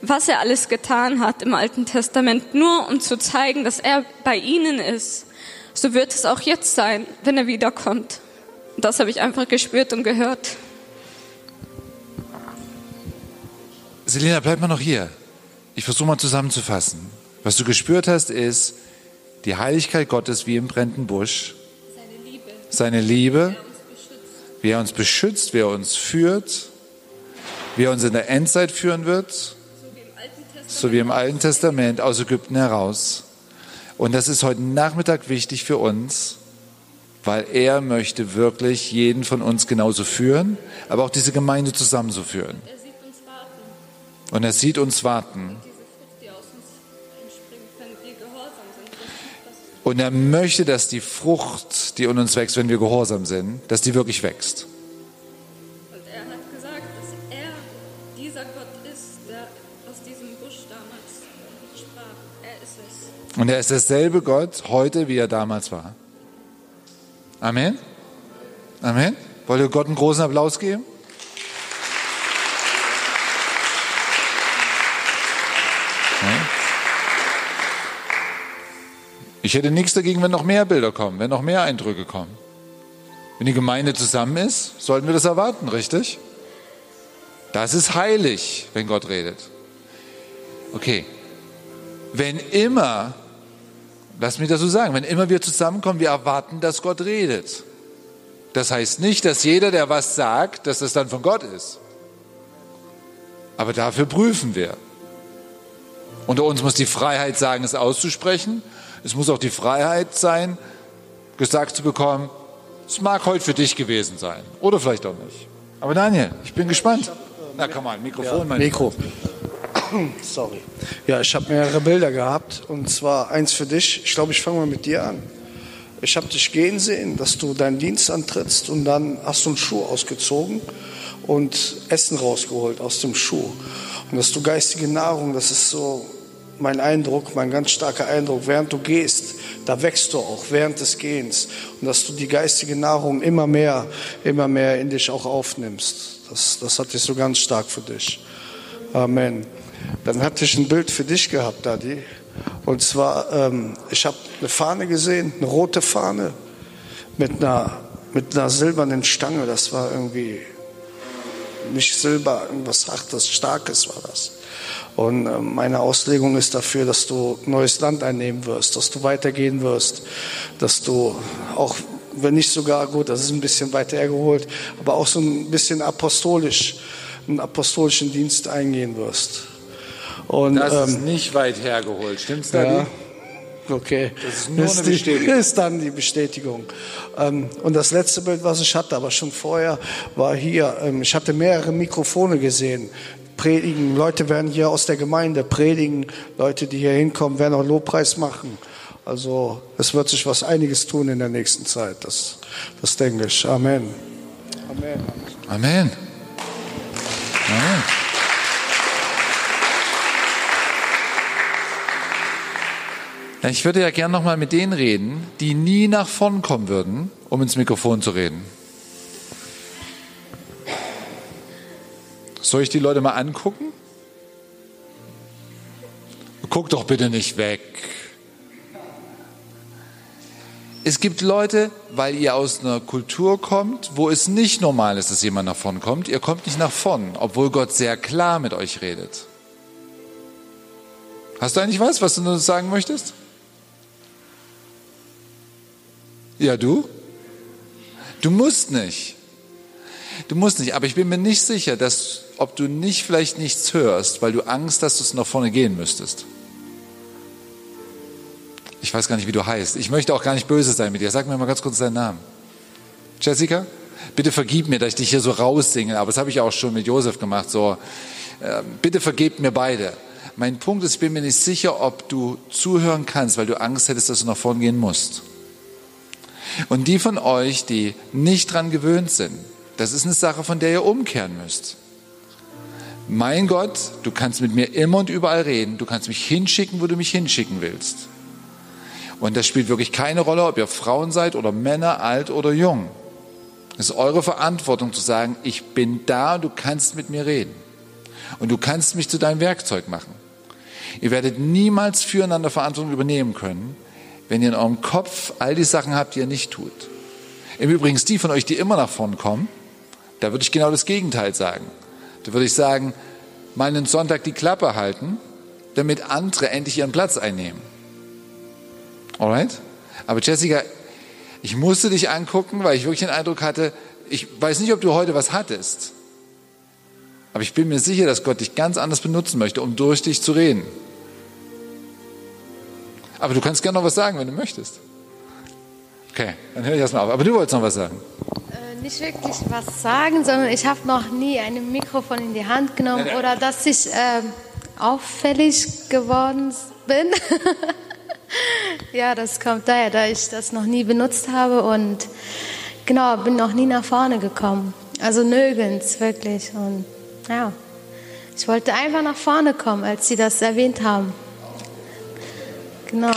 was er alles getan hat im Alten Testament, nur um zu zeigen, dass er bei ihnen ist, so wird es auch jetzt sein, wenn er wiederkommt. Das habe ich einfach gespürt und gehört. Selina, bleib mal noch hier. Ich versuche mal zusammenzufassen. Was du gespürt hast, ist die Heiligkeit Gottes wie im brennenden Busch. Seine Liebe. Seine Liebe. Wie er uns beschützt, wie er uns führt, wie er uns in der Endzeit führen wird, so wie im Alten Testament aus Ägypten heraus. Und das ist heute Nachmittag wichtig für uns, weil er möchte wirklich jeden von uns genauso führen, aber auch diese Gemeinde zusammen so führen. Und er sieht uns warten. Und er möchte, dass die Frucht, die in uns wächst, wenn wir gehorsam sind, dass die wirklich wächst. Und er hat gesagt, dass er dieser Gott ist, der aus diesem Busch damals sprach. Er ist es. Und er ist derselbe Gott heute, wie er damals war. Amen. Amen. Wollt ihr Gott einen großen Applaus geben? Ich hätte nichts dagegen, wenn noch mehr Bilder kommen, wenn noch mehr Eindrücke kommen. Wenn die Gemeinde zusammen ist, sollten wir das erwarten, richtig? Das ist heilig, wenn Gott redet. Okay. Wenn immer Lass mich das so sagen. Wenn immer wir zusammenkommen, wir erwarten, dass Gott redet. Das heißt nicht, dass jeder, der was sagt, dass das dann von Gott ist. Aber dafür prüfen wir. Unter uns muss die Freiheit sagen, es auszusprechen. Es muss auch die Freiheit sein, gesagt zu bekommen, es mag heute für dich gewesen sein. Oder vielleicht auch nicht. Aber Daniel, ich bin gespannt. Na komm mal, Mikrofon, ja, mein Mikro. Sorry. Ja, ich habe mehrere Bilder gehabt und zwar eins für dich. Ich glaube, ich fange mal mit dir an. Ich habe dich gehen sehen, dass du deinen Dienst antrittst und dann hast du einen Schuh ausgezogen und Essen rausgeholt aus dem Schuh. Und dass du geistige Nahrung, das ist so mein Eindruck, mein ganz starker Eindruck, während du gehst, da wächst du auch während des Gehens. Und dass du die geistige Nahrung immer mehr, immer mehr in dich auch aufnimmst. Das, das hatte ich so ganz stark für dich. Amen. Dann hatte ich ein Bild für dich gehabt, Daddy. Und zwar, ähm, ich habe eine Fahne gesehen, eine rote Fahne mit einer, mit einer silbernen Stange. Das war irgendwie nicht Silber, irgendwas Hartes, Starkes war das. Und äh, meine Auslegung ist dafür, dass du neues Land einnehmen wirst, dass du weitergehen wirst, dass du auch, wenn nicht sogar gut, das ist ein bisschen weiter hergeholt, aber auch so ein bisschen apostolisch, einen apostolischen Dienst eingehen wirst. Und, das ähm, ist nicht weit hergeholt, stimmt's, Daddy? Ja. Okay. Das ist nur eine die, Bestätigung. Ist dann die Bestätigung. Ähm, und das letzte Bild, was ich hatte, aber schon vorher, war hier. Ähm, ich hatte mehrere Mikrofone gesehen. Predigen, Leute werden hier aus der Gemeinde predigen, Leute, die hier hinkommen, werden auch Lobpreis machen. Also es wird sich was einiges tun in der nächsten Zeit. Das, das denke ich. Amen. Amen. Amen. Amen. Ich würde ja gern noch mal mit denen reden, die nie nach vorn kommen würden, um ins Mikrofon zu reden. Soll ich die Leute mal angucken? Guck doch bitte nicht weg. Es gibt Leute, weil ihr aus einer Kultur kommt, wo es nicht normal ist, dass jemand nach vorn kommt. Ihr kommt nicht nach vorn, obwohl Gott sehr klar mit euch redet. Hast du eigentlich was, was du nur sagen möchtest? Ja, du? Du musst nicht. Du musst nicht, aber ich bin mir nicht sicher, dass, ob du nicht vielleicht nichts hörst, weil du Angst hast, dass du nach vorne gehen müsstest. Ich weiß gar nicht, wie du heißt. Ich möchte auch gar nicht böse sein mit dir. Sag mir mal ganz kurz deinen Namen. Jessica? Bitte vergib mir, dass ich dich hier so raussinge, aber das habe ich auch schon mit Josef gemacht. So, äh, bitte vergebt mir beide. Mein Punkt ist, ich bin mir nicht sicher, ob du zuhören kannst, weil du Angst hättest, dass du nach vorne gehen musst. Und die von euch, die nicht dran gewöhnt sind, das ist eine Sache, von der ihr umkehren müsst. Mein Gott, du kannst mit mir immer und überall reden. Du kannst mich hinschicken, wo du mich hinschicken willst. Und das spielt wirklich keine Rolle, ob ihr Frauen seid oder Männer, alt oder jung. Es ist eure Verantwortung zu sagen, ich bin da, du kannst mit mir reden. Und du kannst mich zu deinem Werkzeug machen. Ihr werdet niemals füreinander Verantwortung übernehmen können, wenn ihr in eurem Kopf all die Sachen habt, die ihr nicht tut. Im Übrigen, die von euch, die immer nach vorn kommen, da würde ich genau das Gegenteil sagen. Da würde ich sagen, mal einen Sonntag die Klappe halten, damit andere endlich ihren Platz einnehmen. Alright? Aber Jessica, ich musste dich angucken, weil ich wirklich den Eindruck hatte, ich weiß nicht, ob du heute was hattest. Aber ich bin mir sicher, dass Gott dich ganz anders benutzen möchte, um durch dich zu reden. Aber du kannst gerne noch was sagen, wenn du möchtest. Okay, dann höre ich erstmal auf. Aber du wolltest noch was sagen. Äh, nicht wirklich was sagen, sondern ich habe noch nie ein Mikrofon in die Hand genommen Nein, nein. oder dass ich äh, auffällig geworden bin. ja, das kommt daher, da ich das noch nie benutzt habe und genau, bin noch nie nach vorne gekommen. Also nirgends, wirklich. Und ja, ich wollte einfach nach vorne kommen, als Sie das erwähnt haben. Genau.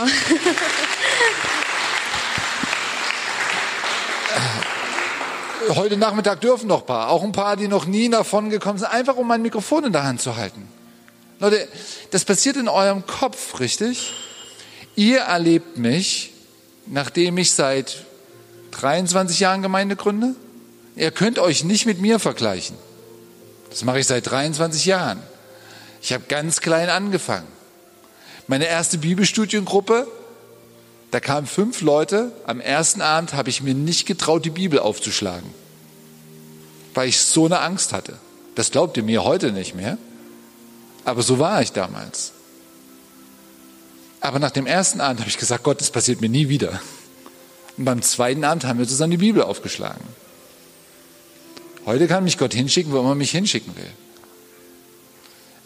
Heute Nachmittag dürfen noch ein paar, auch ein paar, die noch nie davon gekommen sind, einfach um mein Mikrofon in der Hand zu halten. Leute, das passiert in eurem Kopf, richtig? Ihr erlebt mich, nachdem ich seit 23 Jahren Gemeinde gründe. Ihr könnt euch nicht mit mir vergleichen. Das mache ich seit 23 Jahren. Ich habe ganz klein angefangen. Meine erste Bibelstudiengruppe, da kamen fünf Leute. Am ersten Abend habe ich mir nicht getraut, die Bibel aufzuschlagen, weil ich so eine Angst hatte. Das glaubt ihr mir heute nicht mehr, aber so war ich damals. Aber nach dem ersten Abend habe ich gesagt, Gott, das passiert mir nie wieder. Und beim zweiten Abend haben wir zusammen die Bibel aufgeschlagen. Heute kann mich Gott hinschicken, wo immer er mich hinschicken will.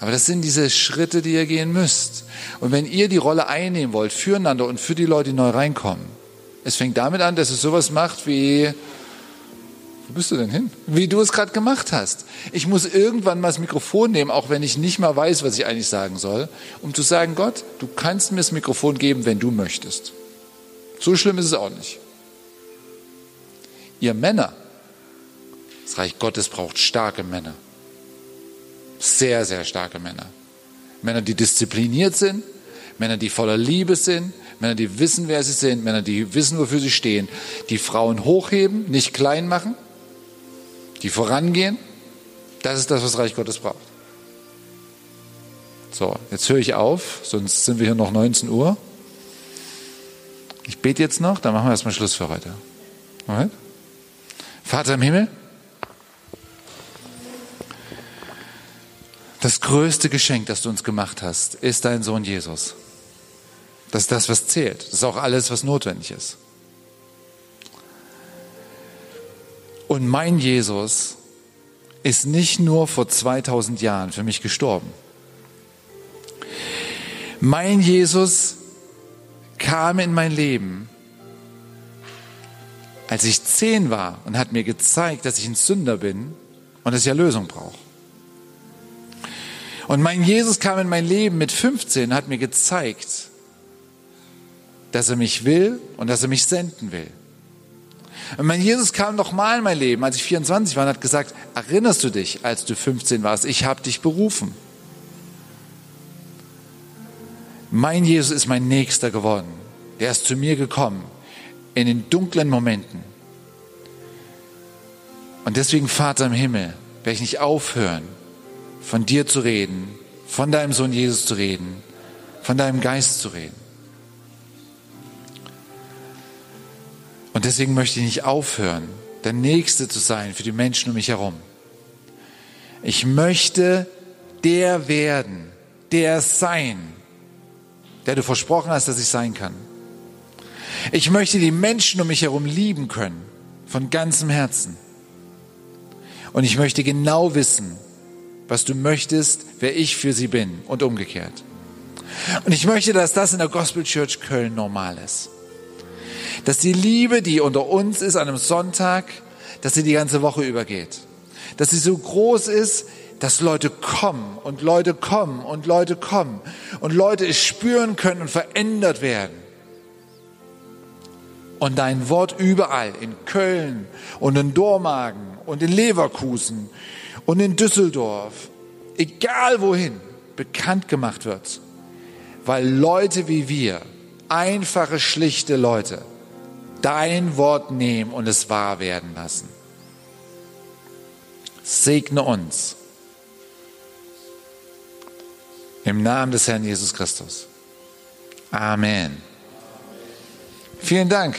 Aber das sind diese Schritte, die ihr gehen müsst. Und wenn ihr die Rolle einnehmen wollt, füreinander und für die Leute, die neu reinkommen, es fängt damit an, dass es sowas macht wie, wo bist du denn hin? Wie du es gerade gemacht hast. Ich muss irgendwann mal das Mikrofon nehmen, auch wenn ich nicht mal weiß, was ich eigentlich sagen soll, um zu sagen, Gott, du kannst mir das Mikrofon geben, wenn du möchtest. So schlimm ist es auch nicht. Ihr Männer, das Reich Gottes braucht starke Männer. Sehr, sehr starke Männer. Männer, die diszipliniert sind, Männer, die voller Liebe sind, Männer, die wissen, wer sie sind, Männer, die wissen, wofür sie stehen, die Frauen hochheben, nicht klein machen, die vorangehen. Das ist das, was Reich Gottes braucht. So, jetzt höre ich auf, sonst sind wir hier noch 19 Uhr. Ich bete jetzt noch, dann machen wir erstmal Schluss für heute. Alright? Vater im Himmel, das größte Geschenk, das du uns gemacht hast, ist dein Sohn Jesus. Das ist das, was zählt. Das ist auch alles, was notwendig ist. Und mein Jesus ist nicht nur vor 2000 Jahren für mich gestorben. Mein Jesus kam in mein Leben, als ich zehn war und hat mir gezeigt, dass ich ein Sünder bin und dass ich Erlösung brauche. Und mein Jesus kam in mein Leben mit 15 und hat mir gezeigt, dass er mich will und dass er mich senden will. Und mein Jesus kam nochmal in mein Leben, als ich 24 war und hat gesagt, erinnerst du dich, als du 15 warst, ich habe dich berufen. Mein Jesus ist mein Nächster geworden. Der ist zu mir gekommen in den dunklen Momenten. Und deswegen, Vater im Himmel, werde ich nicht aufhören, von dir zu reden, von deinem Sohn Jesus zu reden, von deinem Geist zu reden. Und deswegen möchte ich nicht aufhören, der Nächste zu sein für die Menschen um mich herum. Ich möchte der werden, der sein, der du versprochen hast, dass ich sein kann. Ich möchte die Menschen um mich herum lieben können, von ganzem Herzen. Und ich möchte genau wissen, was du möchtest, wer ich für sie bin und umgekehrt. Und ich möchte, dass das in der Gospel Church Köln normal ist. Dass die Liebe, die unter uns ist an einem Sonntag, dass sie die ganze Woche übergeht. Dass sie so groß ist, dass Leute kommen und Leute kommen und Leute kommen und Leute es spüren können und verändert werden. Und dein Wort überall in Köln und in Dormagen und in Leverkusen und in Düsseldorf, egal wohin, bekannt gemacht wird, weil Leute wie wir, einfache, schlichte Leute, dein Wort nehmen und es wahr werden lassen. Segne uns. Im Namen des Herrn Jesus Christus. Amen. Vielen Dank.